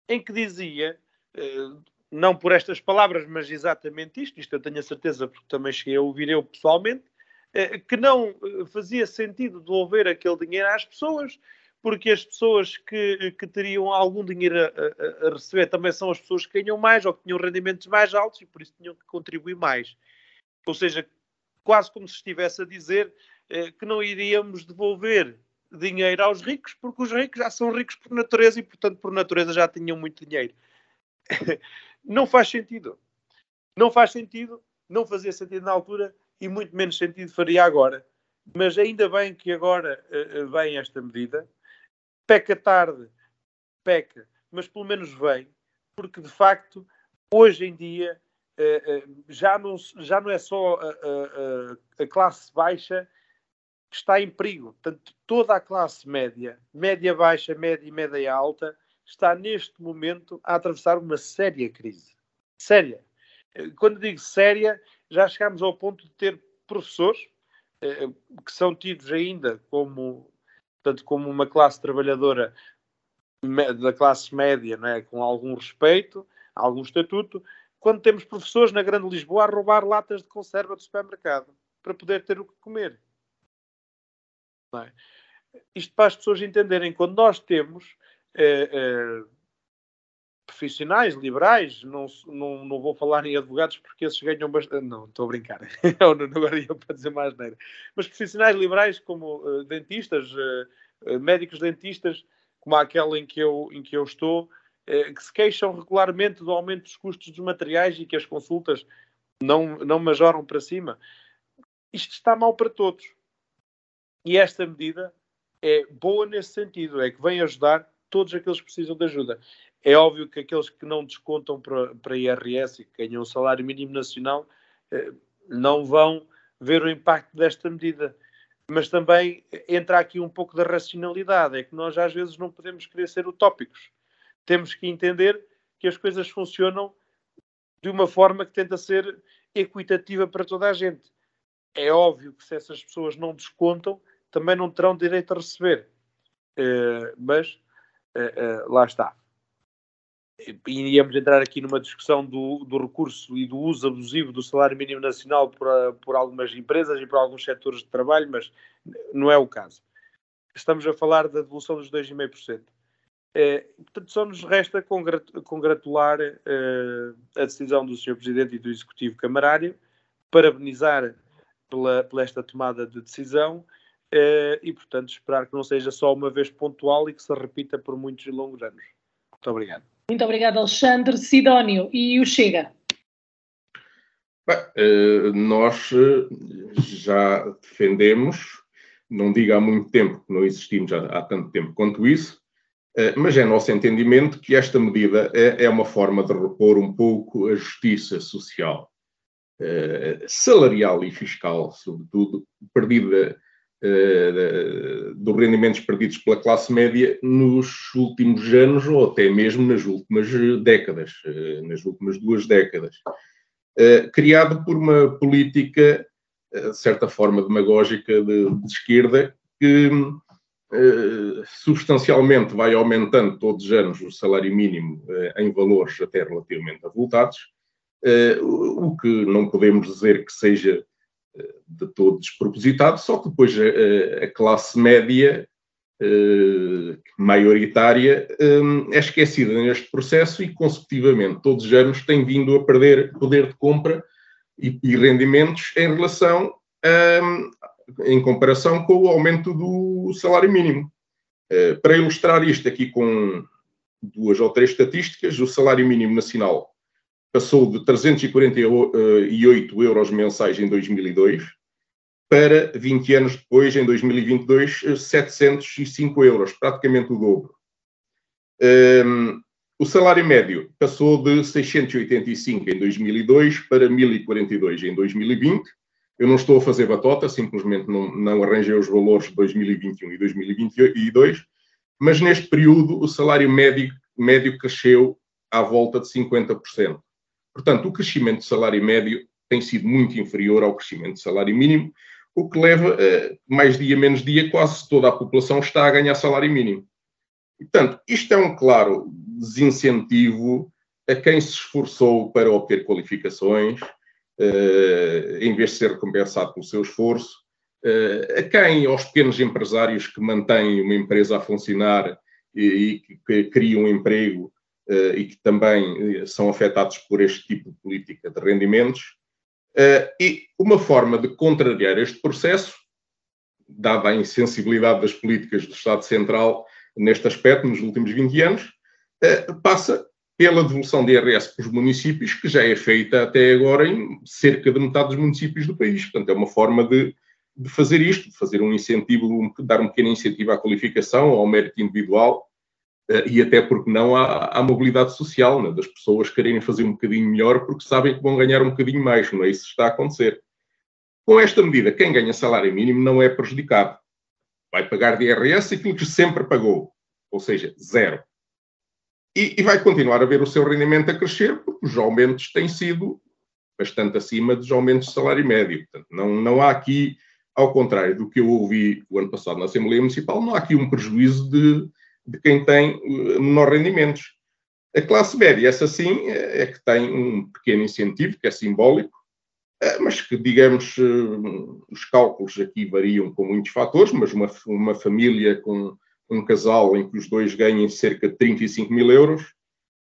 em que dizia, eh, não por estas palavras, mas exatamente isto, isto eu tenho a certeza porque também cheguei a ouvir eu pessoalmente, eh, que não eh, fazia sentido devolver aquele dinheiro às pessoas, porque as pessoas que, que teriam algum dinheiro a, a, a, receber também são as pessoas que ganham mais ou que tinham rendimentos mais altos e por isso tinham que contribuir mais. Ou seja, quase como se estivesse a dizer eh, que não iríamos devolver dinheiro aos ricos, porque os ricos já são ricos por natureza e, portanto, por natureza já tinham muito dinheiro. *laughs* não faz sentido. Não faz sentido, não fazia sentido na altura e muito menos sentido faria agora. Mas ainda bem que agora uh, vem esta medida, peca tarde, peca, mas pelo menos vem, porque de facto, hoje em dia, já, não, já não é só a, a, a, classe baixa que está em perigo. Portanto, toda a classe média, média baixa, média e média alta, está neste momento a atravessar uma séria crise. Séria. Eh, quando digo séria, já chegamos ao ponto de ter professores que são tidos ainda como portanto, como uma classe trabalhadora da classe média, não é? com algum respeito, algum estatuto, quando temos professores na Grande Lisboa a roubar latas de conserva do supermercado para poder ter o que comer. É? Isto para as pessoas entenderem, quando nós temos eh, eh, profissionais, liberais, não, não, não vou falar em advogados porque esses ganham bastante. Não, estou a brincar. *laughs* Agora ia para dizer mais neira. Mas profissionais liberais como uh, dentistas, uh, médicos dentistas, como aquele em que eu, em que eu estou, que se queixam regularmente do aumento dos custos dos materiais e que as consultas não, não majoram para cima. Isto está mal para todos. E esta medida é boa nesse sentido, é que vem ajudar todos aqueles que precisam de ajuda. É óbvio que aqueles que não descontam para, para IRS e que ganham o salário mínimo nacional eh, não vão ver o impacto desta medida. Mas também entra aqui um pouco da racionalidade, é que nós às vezes não podemos querer ser utópicos. Temos que entender que as coisas funcionam de uma forma que tenta ser equitativa para toda a gente. É óbvio que se essas pessoas não descontam, também não terão direito a receber. Uh, mas uh, uh, lá está iríamos entrar aqui numa discussão do, do, recurso e do uso abusivo do salário mínimo nacional por, por algumas empresas e por alguns setores de trabalho, mas não é o caso. Estamos a falar da devolução dos 2,5%. É, portanto, só nos resta congratular é, a decisão do Sr. Presidente e do Executivo Camarário, parabenizar pela, pela esta tomada de decisão é, e, portanto, esperar que não seja só uma vez pontual e que se repita por muitos e longos anos. Muito obrigado. Muito obrigada, Alexandre. Sidónio, e o Chega? Bem, eh, nós já defendemos, não digo há muito tempo, que não existimos há, tanto tempo quanto isso, mas é nosso entendimento que esta medida é, é uma forma de repor um pouco a justiça social, salarial e fiscal, sobretudo, perdida uh, dos rendimentos perdidos pela classe média nos últimos anos ou até mesmo nas últimas décadas, nas últimas duas décadas. Criado por uma política, de certa forma, demagógica de, de esquerda, que substancialmente vai aumentando todos os anos o salário mínimo em valores até relativamente avultados, o que não podemos dizer que seja de todo despropositado, só que depois a, a classe média maioritária é esquecida neste processo e, consecutivamente, todos os anos tem vindo a perder poder de compra e, rendimentos em relação um, em comparação com o aumento do salário mínimo. Uh, para ilustrar isto aqui com duas ou três estatísticas, o salário mínimo nacional passou de 348 euros mensais em 2002 para 20 anos depois, em 2022, 705 euros, praticamente o dobro. Um, o salário médio passou de 685 em 2002 para 1042 em 2020. Eu não estou a fazer batota, simplesmente não, não arranjei os valores de 2021 e 2022, mas neste período o salário médio, médio cresceu à volta de 50%. Portanto, o crescimento do salário médio tem sido muito inferior ao crescimento do salário mínimo, o que leva a mais dia menos dia quase toda a população está a ganhar salário mínimo. Portanto, isto é um claro desincentivo a quem se esforçou para obter qualificações, em vez de ser recompensado pelo seu esforço, uh, a quem, aos pequenos empresários que mantêm uma empresa a funcionar e, e que, criam um emprego uh, e que também são afetados por este tipo de política de rendimentos. e uma forma de contrariar este processo, dada a insensibilidade das políticas do Estado Central neste aspecto nos últimos 20 anos, passa pela devolução de IRS para os municípios, que já é feita até agora em cerca de metade dos municípios do país. Portanto, é uma forma de, de fazer isto, de fazer um incentivo, um, dar um pequeno incentivo à qualificação, ao mérito individual uh, e até porque não à, à mobilidade social, né, das pessoas quererem fazer um bocadinho melhor porque sabem que vão ganhar um bocadinho mais, não é isso que está a acontecer. Com esta medida, quem ganha salário mínimo não é prejudicado. Vai pagar de IRS aquilo que sempre pagou, ou seja, zero. E, e, vai continuar a ver o seu rendimento a crescer, porque os aumentos têm sido bastante acima dos aumentos de salário médio. Portanto, não, não há aqui, ao contrário do que eu ouvi o ano passado na Assembleia Municipal, não há aqui um prejuízo de, de quem tem uh, menores rendimentos. A classe média, essa sim, é, é que tem um pequeno incentivo, que é simbólico, é, mas que, digamos, uh, os cálculos aqui variam com muitos fatores, mas uma, uma família com um casal em que os dois ganhem cerca de 35 mil euros,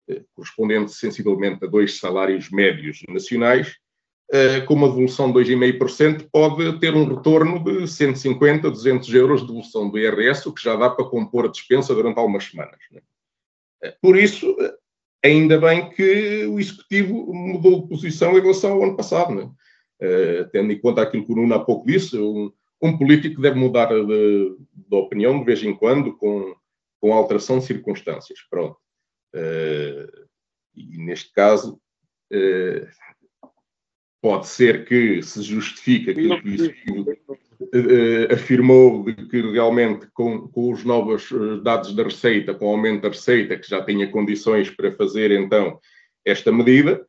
eh, correspondente sensivelmente a dois salários médios nacionais, eh, com uma devolução de 2,5%, pode ter um retorno de 150, 200 euros de devolução do IRS, o que já dá para compor a dispensa durante algumas semanas. Né? Eh, por isso, ainda bem que o Executivo mudou de posição em relação ao ano passado. Né? Tendo em conta aquilo que o Nuno há pouco disse, um político deve mudar de, de, opinião de vez em quando com, com alteração de circunstâncias. Pronto. Uh, e neste caso, uh, pode ser que se justifique aquilo que uh, afirmou de que realmente com, com os novos dados da Receita, com o aumento da Receita, que já tinha condições para fazer então esta medida,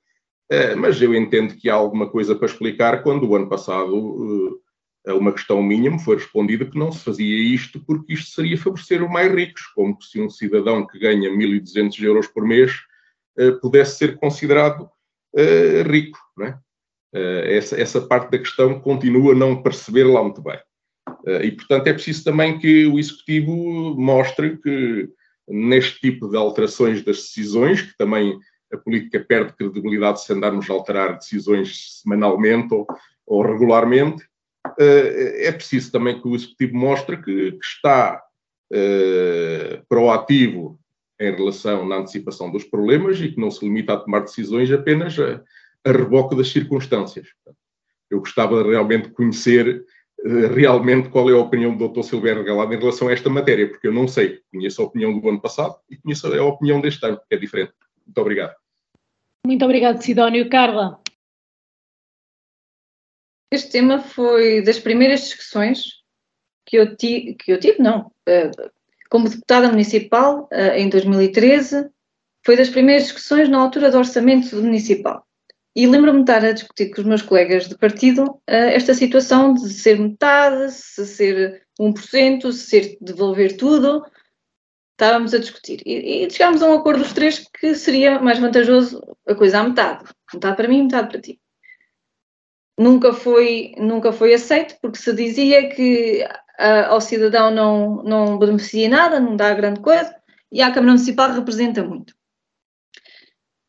mas eu entendo que há alguma coisa para explicar quando o ano passado uma questão minha me foi respondido que não se fazia isto porque isto seria favorecer os mais ricos, como se um cidadão que ganha 1.200 euros por mês uh, pudesse ser considerado uh, rico. Né? Uh, essa, essa parte da questão continua a não perceber lá muito bem. e, portanto, é preciso também que o Executivo mostre que neste tipo de alterações das decisões, que também a política perde credibilidade se andarmos a alterar decisões semanalmente ou, ou regularmente, é preciso também que o Executivo mostre que, que está uh, proativo em relação na antecipação dos problemas e que não se limita a tomar decisões apenas a, a reboque das circunstâncias. Eu gostava realmente de conhecer uh, realmente qual é a opinião do Dr. Silvério Galado em relação a esta matéria, porque eu não sei. Conheço a opinião do ano passado e conheço a opinião deste ano, que é diferente. Muito obrigado. Muito obrigado, Sidónio. Carla. Este tema foi das primeiras discussões que eu, ti, que eu tive, não, eh, como deputada municipal eh, em 2013, foi das primeiras discussões na altura do orçamento municipal. E lembro-me de estar a discutir com os meus colegas de partido eh, esta situação de ser metade, se ser 1%, se ser devolver tudo. Estávamos a discutir. E, e chegámos a um acordo dos três que seria mais vantajoso a coisa à metade. Metade para mim, metade para ti nunca foi, nunca foi aceito, porque se dizia que uh, ao cidadão não, não beneficia nada, não dá grande coisa, e a Câmara Municipal representa muito.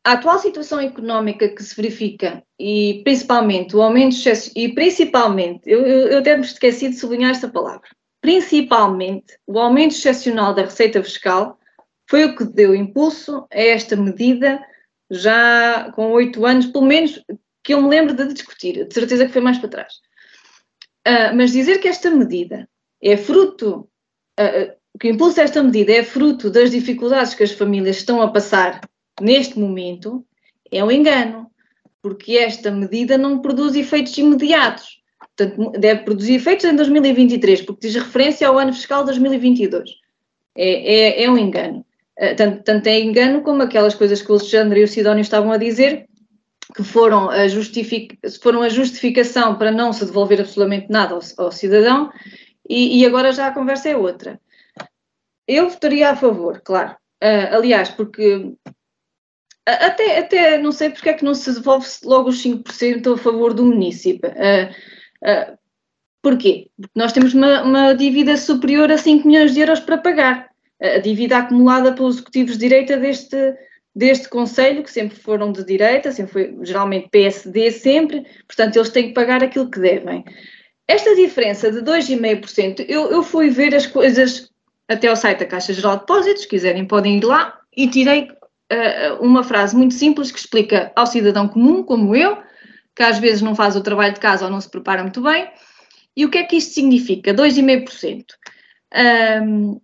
A atual situação económica que se verifica, e principalmente o aumento excesso, e principalmente, eu, eu, eu até me esqueci de sublinhar esta palavra, principalmente o aumento excepcional da receita fiscal foi o que deu impulso a esta medida já com oito anos, pelo menos que eu me lembro de discutir, de certeza que foi mais para trás. Uh, mas dizer que esta medida é fruto, uh, que o impulso desta medida é fruto das dificuldades que as famílias estão a passar neste momento, é um engano, porque esta medida não produz efeitos imediatos. Portanto, deve produzir efeitos em 2023, porque diz referência ao ano fiscal 2022. É, é, é um engano. Uh, tanto, tanto é engano como aquelas coisas que o Alexandre e o Sidónio estavam a dizer, que foram a, justific, foram a justificação para não se devolver absolutamente nada ao, ao cidadão, e, e, agora já a conversa é outra. Eu votaria a favor, claro. Uh, aliás, porque até, até não sei porque é que não se devolve logo os 5% a favor do município. Uh, uh, porquê? Porque nós temos uma, uma, dívida superior a 5 milhões de euros para pagar. A dívida acumulada pelos executivos de direita deste, deste Conselho, que sempre foram de direita, sempre foi geralmente PSD, sempre, portanto eles têm que pagar aquilo que devem. Esta diferença de 2,5%, eu, eu fui ver as coisas até ao site da Caixa Geral de Depósitos, se quiserem podem ir lá, e tirei uh, uma frase muito simples que explica ao cidadão comum, como eu, que às vezes não faz o trabalho de casa ou não se prepara muito bem, e o que é que isto significa? 2,5%. Um,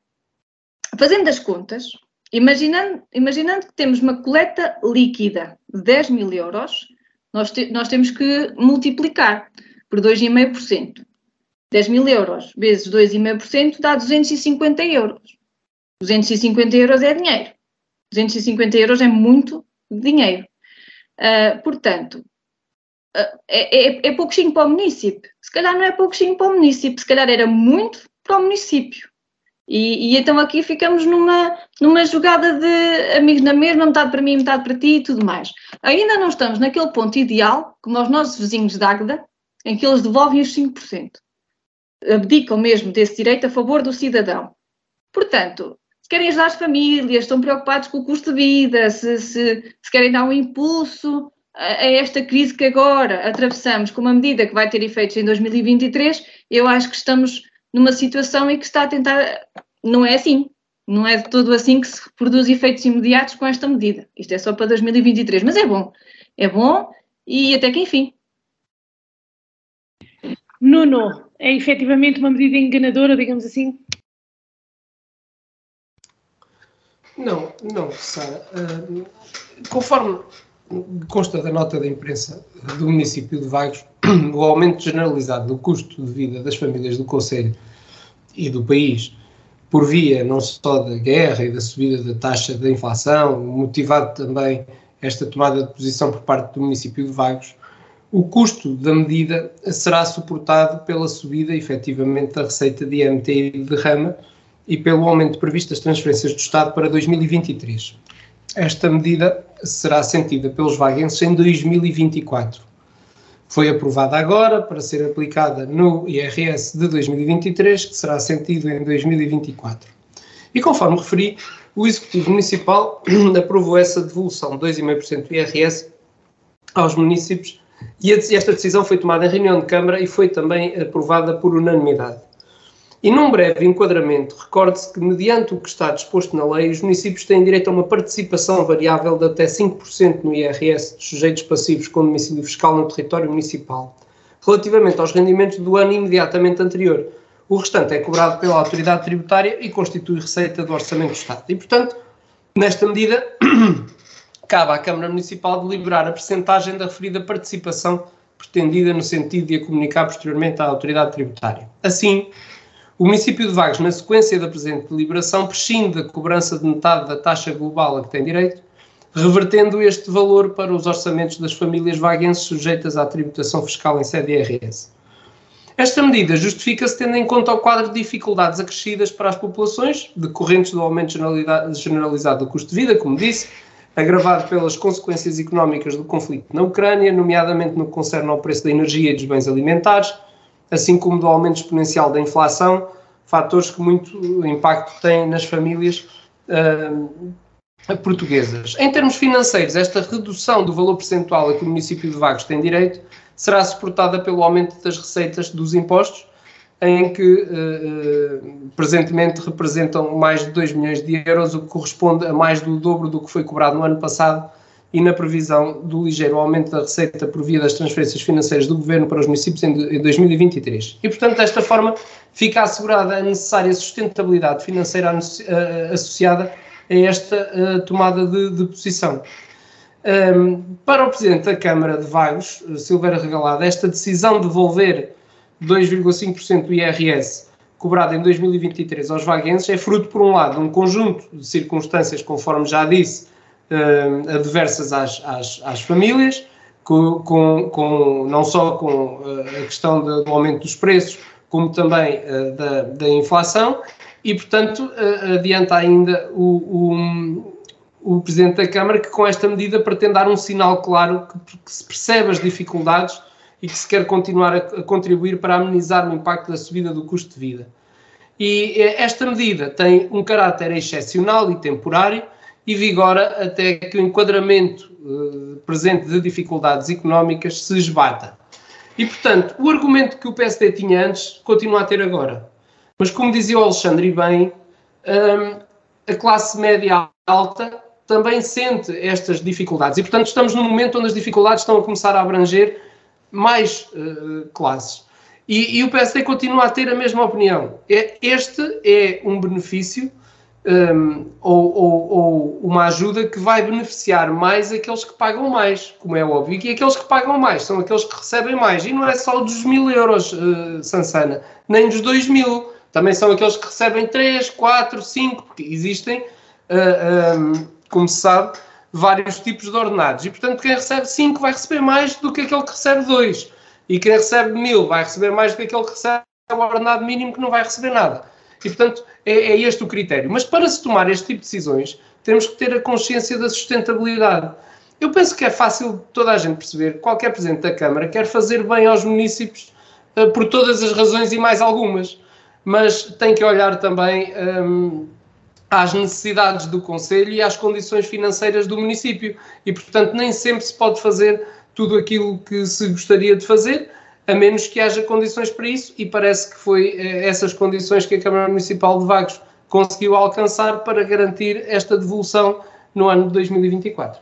fazendo as contas, Imaginando, imaginando que temos uma coleta líquida de 10 mil euros, nós, te, nós temos que multiplicar por 2,5%. 10 mil euros vezes 2,5% dá 250 euros. 250 euros é dinheiro. 250 euros é muito dinheiro. Uh, portanto, uh, é, é, é pouquinho para o município. Se calhar não é pouquinho para o município, se calhar era muito para o município. E, e, então aqui ficamos numa, numa jogada de amigos na mesma, metade para mim, metade para ti e tudo mais. Ainda não estamos naquele ponto ideal, como os nossos vizinhos de Águeda, em que eles devolvem os 5%. Abdicam mesmo desse direito a favor do cidadão. Portanto, se querem ajudar as famílias, estão preocupados com o custo de vida, se, se, se querem dar um impulso a, a esta crise que agora atravessamos com uma medida que vai ter efeitos em 2023, eu acho que estamos numa situação em que está a tentar. Não é assim. Não é de todo assim que se produz efeitos imediatos com esta medida. Isto é só para 2023, mas é bom. É bom e até que enfim. Nuno, é efetivamente uma medida enganadora, digamos assim? Não, não, Sara. Uh, conforme consta da nota da imprensa do município de Vagos, *coughs* o aumento generalizado do custo de vida das famílias do Conselho e do país, por via não só da guerra e da subida da taxa da inflação, motivado também esta tomada de posição por parte do município de Vagos, o custo da medida será suportado pela subida efetivamente da receita de IMT e de derrama e pelo aumento previsto das transferências do Estado para 2023. Esta medida será sentida pelos vaguenses em 2024. Foi aprovada agora para ser aplicada no IRS de 2023, que será sentido em 2024. E conforme referi, o Executivo Municipal *clears throat* aprovou essa devolução de 2,5% do IRS aos municípios e esta decisão foi tomada em reunião de Câmara e foi também aprovada por unanimidade. E num breve enquadramento, recorde-se que, mediante o que está disposto na lei, os municípios têm direito a uma participação variável de até 5% no IRS dos sujeitos passivos com domicílio fiscal no território municipal, relativamente aos rendimentos do ano imediatamente anterior. O restante é cobrado pela autoridade tributária e constitui receita do Orçamento do Estado. E, portanto, nesta medida, *coughs* cabe à Câmara Municipal deliberar a percentagem da referida participação pretendida no sentido de a comunicar posteriormente à autoridade tributária. Assim, o município de Vagos, na sequência da presente deliberação, prescinde da cobrança de metade da taxa global a que tem direito, revertendo este valor para os orçamentos das famílias vaguenses sujeitas à tributação fiscal em sede IRS. Esta medida justifica-se tendo em conta o quadro de dificuldades acrescidas para as populações, decorrentes do aumento generalizado do custo de vida, como disse, agravado pelas consequências económicas do conflito na Ucrânia, nomeadamente no que concerne ao preço da energia e dos bens alimentares, assim como do aumento exponencial da inflação, fatores que muito impacto têm nas famílias uh, portuguesas. Em termos financeiros, esta redução do valor percentual a que o município de Vagos tem direito será suportada pelo aumento das receitas dos impostos, em que uh, presentemente representam mais de 2 milhões de euros, o que corresponde a mais do dobro do que foi cobrado no ano passado e na previsão do ligeiro aumento da receita por via das transferências financeiras do Governo para os municípios em 2023. E, portanto, desta forma, fica assegurada a necessária sustentabilidade financeira associada a esta uh, tomada de, de posição. Um, para o Presidente da Câmara de Vagos, Silveira Regalada, esta decisão de devolver 2,5% do IRS cobrado em 2023 aos vaguenses é fruto, por um lado, de um conjunto de circunstâncias, conforme já disse, uh, adversas às, às, às famílias, com, com, com não só com a questão do aumento dos preços, como também da, da inflação, e, portanto, adianta ainda o, o, o, Presidente da Câmara que, com esta medida, pretende dar um sinal claro que, que se percebe as dificuldades e que se quer continuar a, a contribuir para amenizar o impacto da subida do custo de vida. E esta medida tem um caráter excepcional e temporário e vigora até que o enquadramento uh, presente de dificuldades económicas se esbata. E, portanto, o argumento que o PSD tinha antes continua a ter agora. Mas, como dizia o Alexandre bem, um, a classe média alta também sente estas dificuldades. E, portanto, estamos num momento onde as dificuldades estão a começar a abranger mais uh, classes. E, e, o PSD continua a ter a mesma opinião. É, este é um benefício um, ou, ou, ou, uma ajuda que vai beneficiar mais aqueles que pagam mais, como é óbvio, e aqueles que pagam mais são aqueles que recebem mais. E não é só dos mil euros, uh, Sansana, nem dos dois mil. Também são aqueles que recebem três, quatro, cinco, porque existem, uh, um, como se sabe, vários tipos de ordenados. E, portanto, quem recebe 5 vai receber mais do que aquele que recebe 2. E quem recebe 1000 vai receber mais do que aquele que recebe o ordenado mínimo que não vai receber nada. E, portanto, é, é este o critério. Mas para se tomar este tipo de decisões, temos que ter a consciência da sustentabilidade. Eu penso que é fácil toda a gente perceber, qualquer Presidente da Câmara quer fazer bem aos municípios uh, por todas as razões e mais algumas, mas tem que olhar também um, às necessidades do Conselho e às condições financeiras do município. E, portanto, nem sempre se pode fazer tudo aquilo que se gostaria de fazer, a menos que haja condições para isso, e parece que foi eh, essas condições que a Câmara Municipal de Vagos conseguiu alcançar para garantir esta devolução no ano de 2024.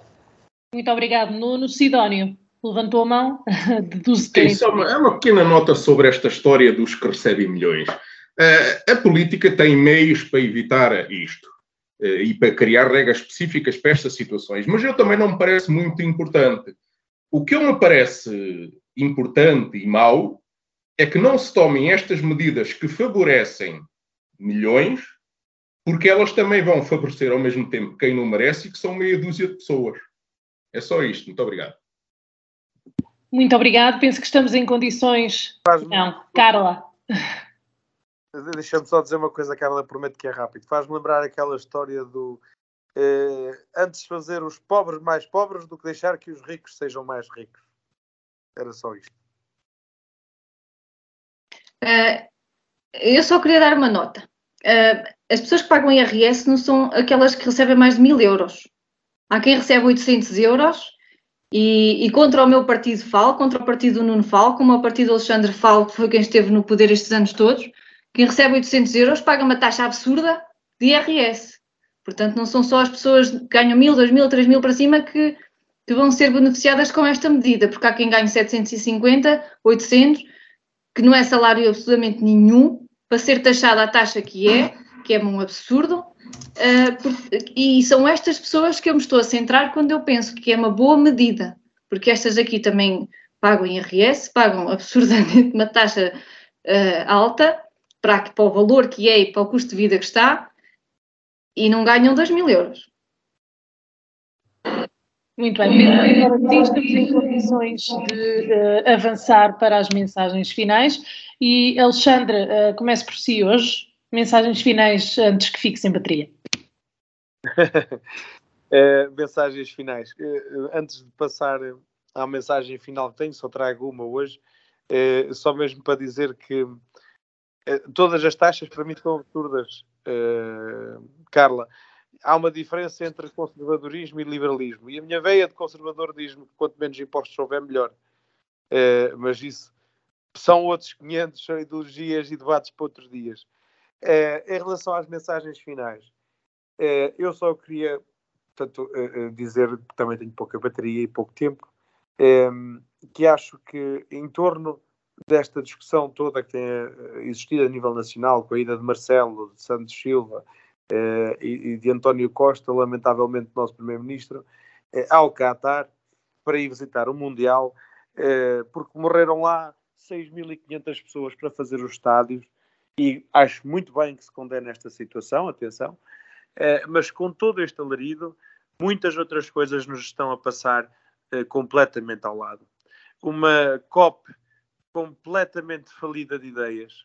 Muito obrigado, Nuno. Sidónio, levantou a mão, *laughs* deduz Sim, só uma, é uma pequena nota sobre esta história dos que recebem milhões. Uh, a política tem meios para evitar isto uh, e para criar regras específicas para estas situações, mas eu também não me parece muito importante. O que eu me parece importante e mau é que não se tomem estas medidas que favorecem milhões, porque elas também vão favorecer ao mesmo tempo quem não merece e que são meia dúzia de pessoas. É só isto. Muito obrigado. Muito obrigado. Penso que estamos em condições. Não, Carla. Deixa-me só dizer uma coisa, Carla, prometo que é rápido. Faz-me lembrar aquela história do eh, antes fazer os pobres mais pobres do que deixar que os ricos sejam mais ricos. Era só isto. Uh, eu só queria dar uma nota. Uh, as pessoas que pagam IRS não são aquelas que recebem mais de mil euros. Há quem recebe 800 euros e, e, contra o meu partido falo, contra o partido do Nuno falo, como o partido do Alexandre falo, que foi quem esteve no poder estes anos todos quem recebe 800 euros paga uma taxa absurda de IRS. Portanto, não são só as pessoas que ganham 1.000, 2.000, 3.000 para cima que, que vão ser beneficiadas com esta medida, porque há quem ganhe 750, 800, que não é salário absolutamente nenhum, para ser taxada a taxa que é, que é um absurdo. Uh, e são estas pessoas que eu me estou a centrar quando eu penso que é uma boa medida, porque estas aqui também pagam IRS, pagam absurdamente uma taxa uh, alta para, para o valor que é e para o custo de vida que está e não ganham 2 mil euros. Muito bem, agora sim estamos em condições de uh, avançar para as mensagens finais e Alexandre, uh, comece por si hoje, mensagens finais antes que fique sem bateria. é, *laughs* mensagens finais. Uh, antes de passar à mensagem final que tenho, só trago uma hoje, só mesmo para dizer que eh, todas as taxas para mim são absurdas, Carla. Há uma diferença entre conservadorismo e liberalismo. E a minha veia de conservador diz-me que quanto menos impostos houver, melhor. Uh, mas isso são outros 500, são *laughs* ideologias e debates para outros dias. Uh, em relação às mensagens finais, eu só queria portanto, dizer que também tenho pouca bateria e pouco tempo, que acho que em torno desta discussão toda que tem existido a nível nacional, com a ida de Marcelo, de Santos Silva e, de António Costa, lamentavelmente nosso Primeiro-Ministro, eh, ao Qatar para ir visitar o Mundial, porque morreram lá 6.500 pessoas para fazer os estádios e acho muito bem que se condene esta situação, atenção, mas com todo este alarido, muitas outras coisas nos estão a passar completamente ao lado. Uma COP completamente falida de ideias.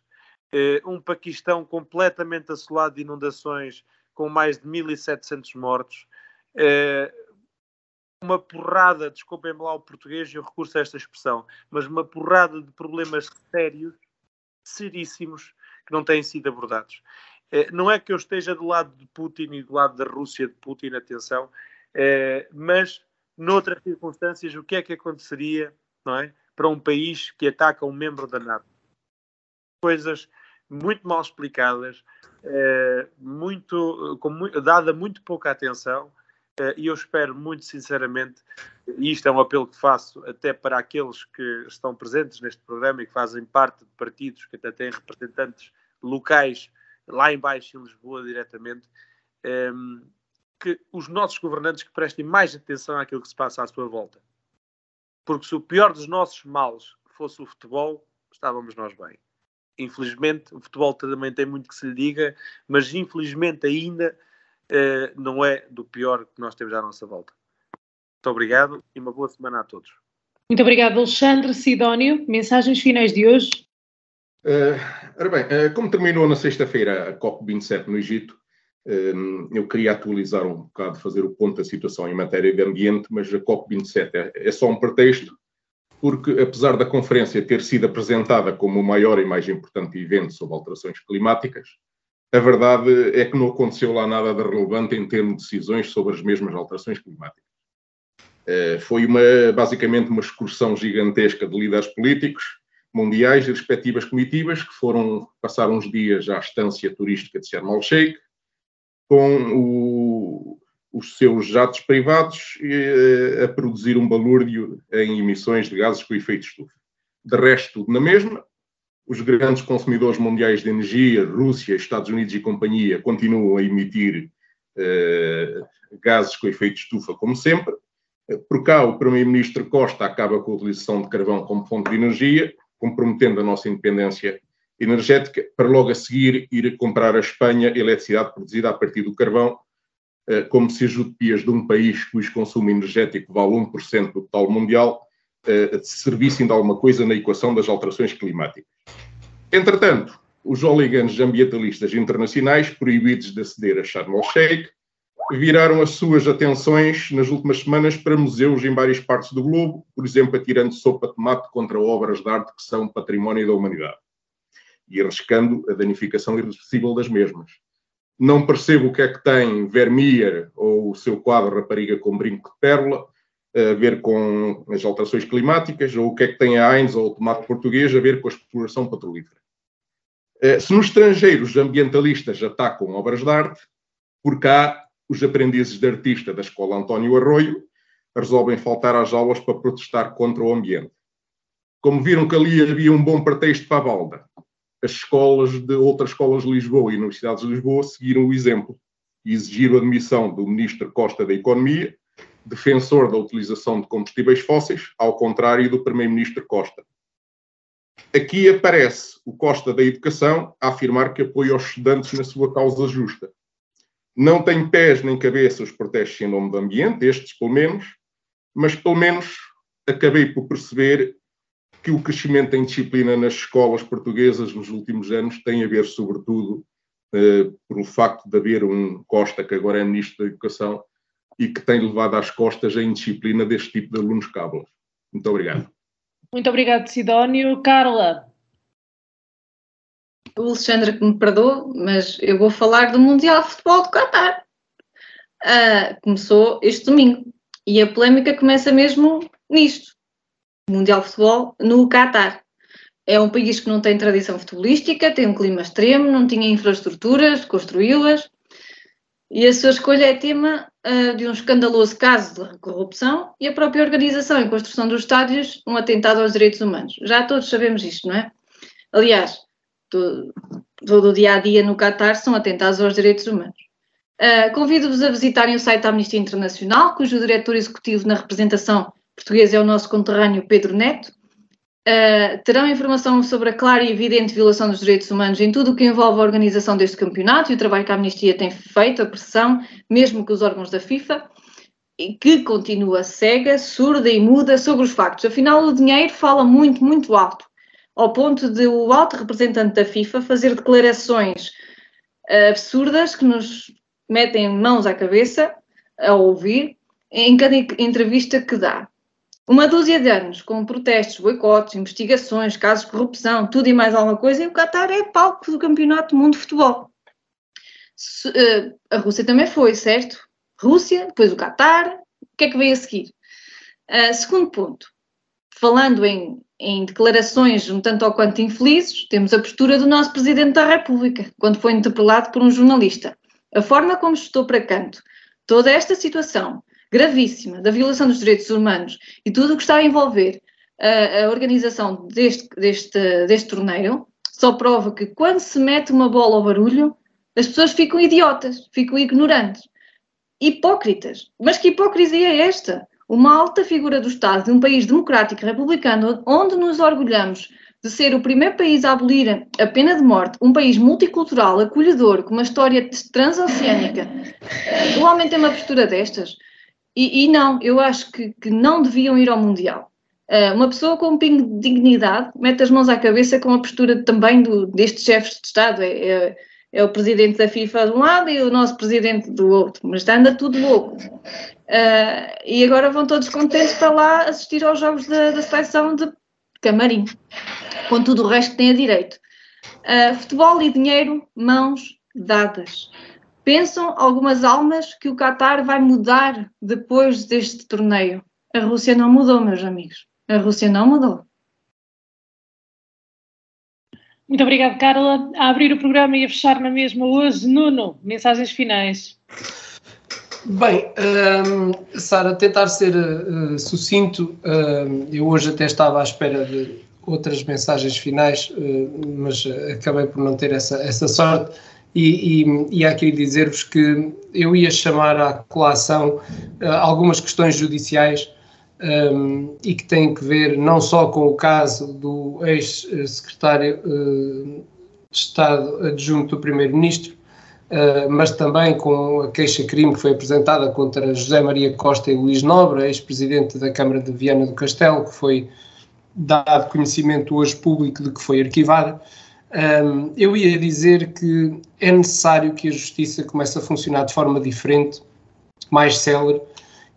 Uh, um Paquistão completamente assolado de inundações, com mais de 1.700 mortos. Uh, uma porrada, desculpem-me lá o português e o recurso a esta expressão, mas uma porrada de problemas sérios, seríssimos, que não têm sido abordados. Eh, não é que eu esteja do lado de Putin e do lado da Rússia de Putin, atenção, eh, mas noutras circunstâncias, o que é que aconteceria não é, para um país que ataca um membro da NATO? Coisas muito mal explicadas, eh, muito, com, dada muito pouca atenção, e eu espero muito sinceramente, e isto é um apelo que faço até para aqueles que estão presentes neste programa e que fazem parte de partidos que até têm representantes locais lá embaixo em Lisboa diretamente, ehm, que os nossos governantes que prestem mais atenção àquilo que se passa à sua volta. Porque se o pior dos nossos males fosse o futebol, estávamos nós bem. Infelizmente, o futebol também tem muito que se lhe diga, mas infelizmente ainda uh, não é do pior que nós temos à nossa volta. Muito obrigado e uma boa semana a todos. Muito obrigado, Alexandre Sidónio. Mensagens finais de hoje? Uh, ora bem, uh, como terminou na sexta-feira a COP27 no Egito, uh, eu queria atualizar um bocado, fazer o ponto da situação em matéria de ambiente, mas a COP27 é, é só um pretexto, porque apesar da conferência ter sido apresentada como o maior e mais importante evento sobre alterações climáticas, a verdade é que não aconteceu lá nada de relevante em termos de decisões sobre as mesmas alterações climáticas. Foi uma, basicamente uma excursão gigantesca de líderes políticos, mundiais e respectivas comitivas que foram passar uns dias à estância turística de Sharm el-Sheikh com o, os seus jatos privados eh, a produzir um balúrdio em emissões de gases com efeito estufa. De resto, na mesma, os grandes consumidores mundiais de energia, Rússia, Estados Unidos e companhia, continuam a emitir eh, gases com efeito estufa, como sempre. Por cá, o Primeiro-Ministro Costa acaba com a utilização de carvão como fonte de energia comprometendo a nossa independência energética, para logo a seguir ir comprar à Espanha eletricidade produzida a partir do carvão, como se as utopias de um país cujo consumo energético vale 1% do total mundial eh, servissem de alguma coisa na equação das alterações climáticas. Entretanto, os hooligans ambientalistas internacionais, proibidos de aceder a Sharm el-Sheikh, viraram as suas atenções nas últimas semanas para museus em várias partes do globo, por exemplo, atirando sopa de tomate contra obras de arte que são património da humanidade e arriscando a danificação irreversível das mesmas. Não percebo o que é que tem Vermeer ou o seu quadro Rapariga com Brinco de Pérola a ver com as alterações climáticas, ou o que é que tem a Heinz ou o tomate português a ver com a exploração petrolífera. Eh, se nos estrangeiros ambientalistas atacam obras de arte, por cá os aprendizes de artista da Escola António Arroio resolvem faltar às aulas para protestar contra o ambiente. Como viram que ali havia um bom pretexto para a balda, as escolas de outras escolas de Lisboa e universidades de Lisboa seguiram o exemplo e exigiram a admissão do Ministro Costa da Economia, defensor da utilização de combustíveis fósseis, ao contrário do Primeiro-Ministro Costa. Aqui aparece o Costa da Educação a afirmar que apoia os estudantes na sua causa justa. Não tem pés nem cabeça os protestos em nome do ambiente, estes pelo menos, mas pelo menos acabei por perceber que o crescimento em disciplina nas escolas portuguesas nos últimos anos tem a ver, sobretudo, eh, pelo facto de haver um Costa, que agora é Ministro da Educação, e que tem levado às costas a indisciplina deste tipo de alunos cabos. Muito obrigado. Muito obrigado, Sidónio. Carla, o Alexandre que me perdoe, mas eu vou falar do Mundial de Futebol do Qatar. Uh, começou este domingo e a polémica começa mesmo nisto. Mundial de Futebol no Qatar. É um país que não tem tradição futebolística, tem um clima extremo, não tinha infraestruturas, construí-las. E a sua escolha é tema uh, de um escandaloso caso de corrupção e a própria organização e construção dos estádios, um atentado aos direitos humanos. Já todos sabemos isto, não é? Aliás, todo, todo o dia a dia no Qatar são atentados aos direitos humanos. Uh, Convido-vos a visitarem o site da Amnistia Internacional, cujo diretor executivo na representação portuguesa é o nosso conterrâneo Pedro Neto. Uh, terão informação sobre a clara e evidente violação dos direitos humanos em tudo o que envolve a organização deste campeonato e o trabalho que a Amnistia tem feito, a pressão, mesmo com os órgãos da FIFA. que continua cega, surda e muda sobre os factos. Afinal, o dinheiro fala muito, muito alto, ao ponto de o alto representante da FIFA fazer declarações absurdas que nos metem mãos à cabeça a ouvir em cada entrevista que dá. Uma dúzia de anos, com protestos, boicotes, investigações, casos de corrupção, tudo e mais alguma coisa, e o Qatar é palco do Campeonato do Mundo de Futebol. Se, uh, a Rússia também foi, certo? Rússia, depois o Qatar, o que é que veio a seguir? Uh, segundo ponto, falando em, em declarações um tanto ou quanto infelizes, temos a postura do nosso Presidente da República, quando foi interpelado por um jornalista. A forma como estou para canto toda esta situação gravíssima da violação dos direitos humanos e tudo o que está a envolver a, a organização deste, deste, deste torneio, só prova que quando se mete uma bola ao barulho, as pessoas ficam idiotas, ficam ignorantes, hipócritas. Mas que hipocrisia é esta? Uma alta figura do Estado de um país democrático republicano, onde nos orgulhamos de ser o primeiro país a abolir a pena de morte, um país multicultural, acolhedor, com uma história transoceânica, o homem tem uma postura destas? E, e não, eu acho que, que, não deviam ir ao Mundial. Uh, uma pessoa com um pingo de dignidade mete as mãos à cabeça com a postura também do, destes chefes de Estado. É, é, é, o presidente da FIFA de um lado e o nosso presidente do outro, mas anda tudo louco. Uh, e agora vão todos contentes para lá assistir aos jogos da, da seleção de Camarim, com tudo o resto que tem a direito. Uh, futebol e dinheiro, mãos dadas. Pensam algumas almas que o Qatar vai mudar depois deste torneio. A Rússia não mudou, meus amigos. A Rússia não mudou. Muito obrigada, Carla. A abrir o programa e a fechar na mesma hoje, Nuno, mensagens finais. Bem, um, Sara, tentar ser uh, sucinto, uh, eu hoje até estava à espera de outras mensagens finais, uh, mas acabei por não ter essa, essa sorte. E, e, e há aqui dizer-vos que eu ia chamar à colação algumas questões judiciais um, e que têm que ver não só com o caso do ex-secretário de Estado adjunto do Primeiro-Ministro, Uh, mas também com a queixa-crime que foi apresentada contra José Maria Costa e Luís Nobre, ex-presidente da Câmara de Viana do Castelo, que foi dado conhecimento hoje público de que foi arquivada. Um, eu ia dizer que é necessário que a justiça comece a funcionar de forma diferente, mais célere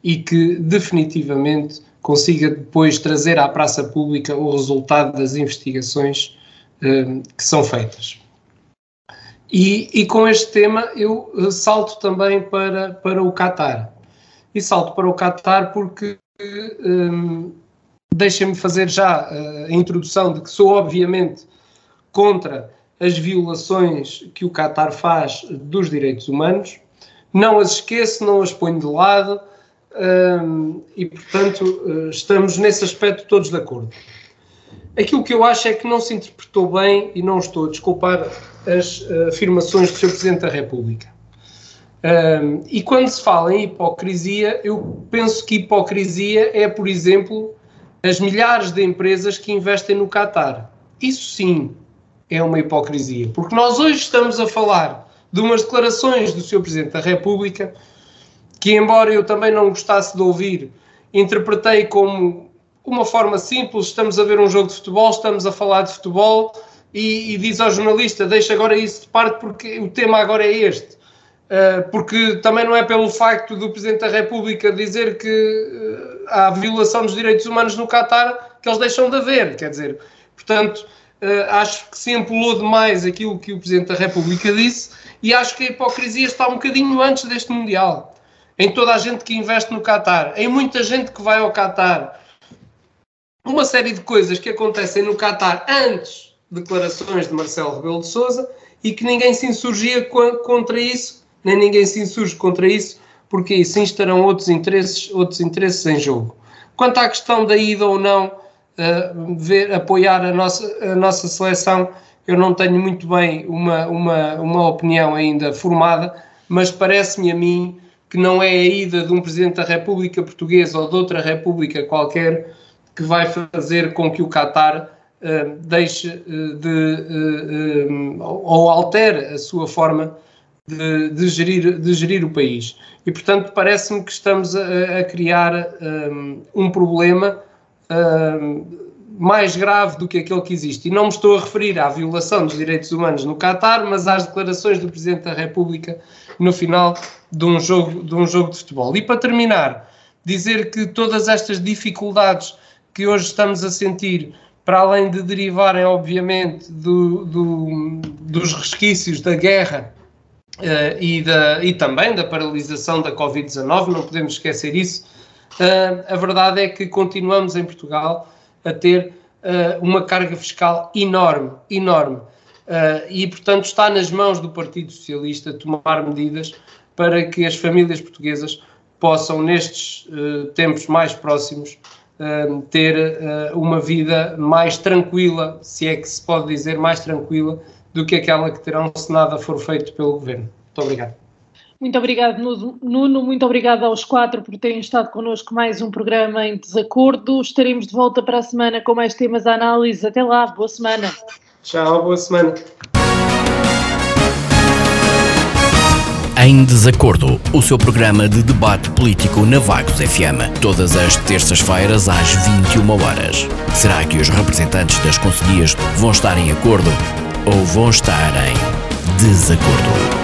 e que definitivamente consiga depois trazer à praça pública o resultado das investigações um, que são feitas. E, e, com este tema eu eh, salto também para, para o Qatar. E salto para o Qatar porque um, deixem-me fazer já eh, a introdução de que sou obviamente contra as violações que o Qatar faz dos direitos humanos. Não as esqueço, não as ponho de lado um, e, portanto, eh, estamos nesse aspecto todos de acordo. Aquilo que eu acho é que não se interpretou bem, e não estou a desculpar as uh, afirmações do Sr. Presidente da República. Um, e quando se fala em hipocrisia, eu penso que hipocrisia é, por exemplo, as milhares de empresas que investem no Qatar. Isso sim é uma hipocrisia, porque nós hoje estamos a falar de umas declarações do Sr. Presidente da República que, embora eu também não gostasse de ouvir, interpretei como uma forma simples: estamos a ver um jogo de futebol, estamos a falar de futebol e, e diz ao jornalista: deixa agora isso de parte porque o tema agora é este. Uh, porque também não é pelo facto do Presidente da República dizer que uh, há violação dos direitos humanos no Qatar que eles deixam de haver. Quer dizer, portanto, acho que se empolou demais aquilo que o Presidente da República disse e acho que a hipocrisia está um bocadinho antes deste Mundial. Em toda a gente que investe no Qatar, em muita gente que vai ao Qatar. Uma série de coisas que acontecem no Qatar antes declarações de Marcelo Rebelo de Sousa e que ninguém se insurgia contra isso, nem ninguém se insurge contra isso, porque assim estarão outros interesses, outros interesses em jogo. Quanto à questão da ida ou não uh, ver, apoiar a nossa, a nossa seleção, eu não tenho muito bem uma, uma, uma opinião ainda formada, mas parece-me a mim que não é a ida de um Presidente da República Portuguesa ou de outra República qualquer que vai fazer com que o Qatar uh, deixe uh, de uh, ou altere a sua forma de, de, gerir, de gerir o país. E, portanto, parece-me que estamos a, a criar um, um problema mais grave do que aquele que existe. E não me estou a referir à violação dos direitos humanos no Qatar, mas às declarações do Presidente da República no final de um jogo de, um jogo de futebol. E para terminar, dizer que todas estas dificuldades que hoje estamos a sentir, para além de derivarem, obviamente, do, do, dos resquícios da guerra uh, e, da, e também da paralisação da Covid-19, não podemos esquecer isso. Uh, a verdade é que continuamos em Portugal a ter uh, uma carga fiscal enorme, enorme. e, portanto, está nas mãos do Partido Socialista tomar medidas para que as famílias portuguesas possam, nestes tempos mais próximos, ter uma vida mais tranquila, se é que se pode dizer mais tranquila, do que aquela que terão se nada for feito pelo Governo. Muito obrigado. Muito obrigado, Nuno. Muito obrigado aos quatro por terem estado connosco mais um programa em desacordo. Estaremos de volta para a semana com mais temas à análise. Até lá, boa semana. Tchau, boa semana. Em Desacordo, o seu programa de debate político na Vagos FM, todas as terças-feiras às 21 horas. Será que os representantes das conselhias vão estar em acordo? ou vão estar em desacordo.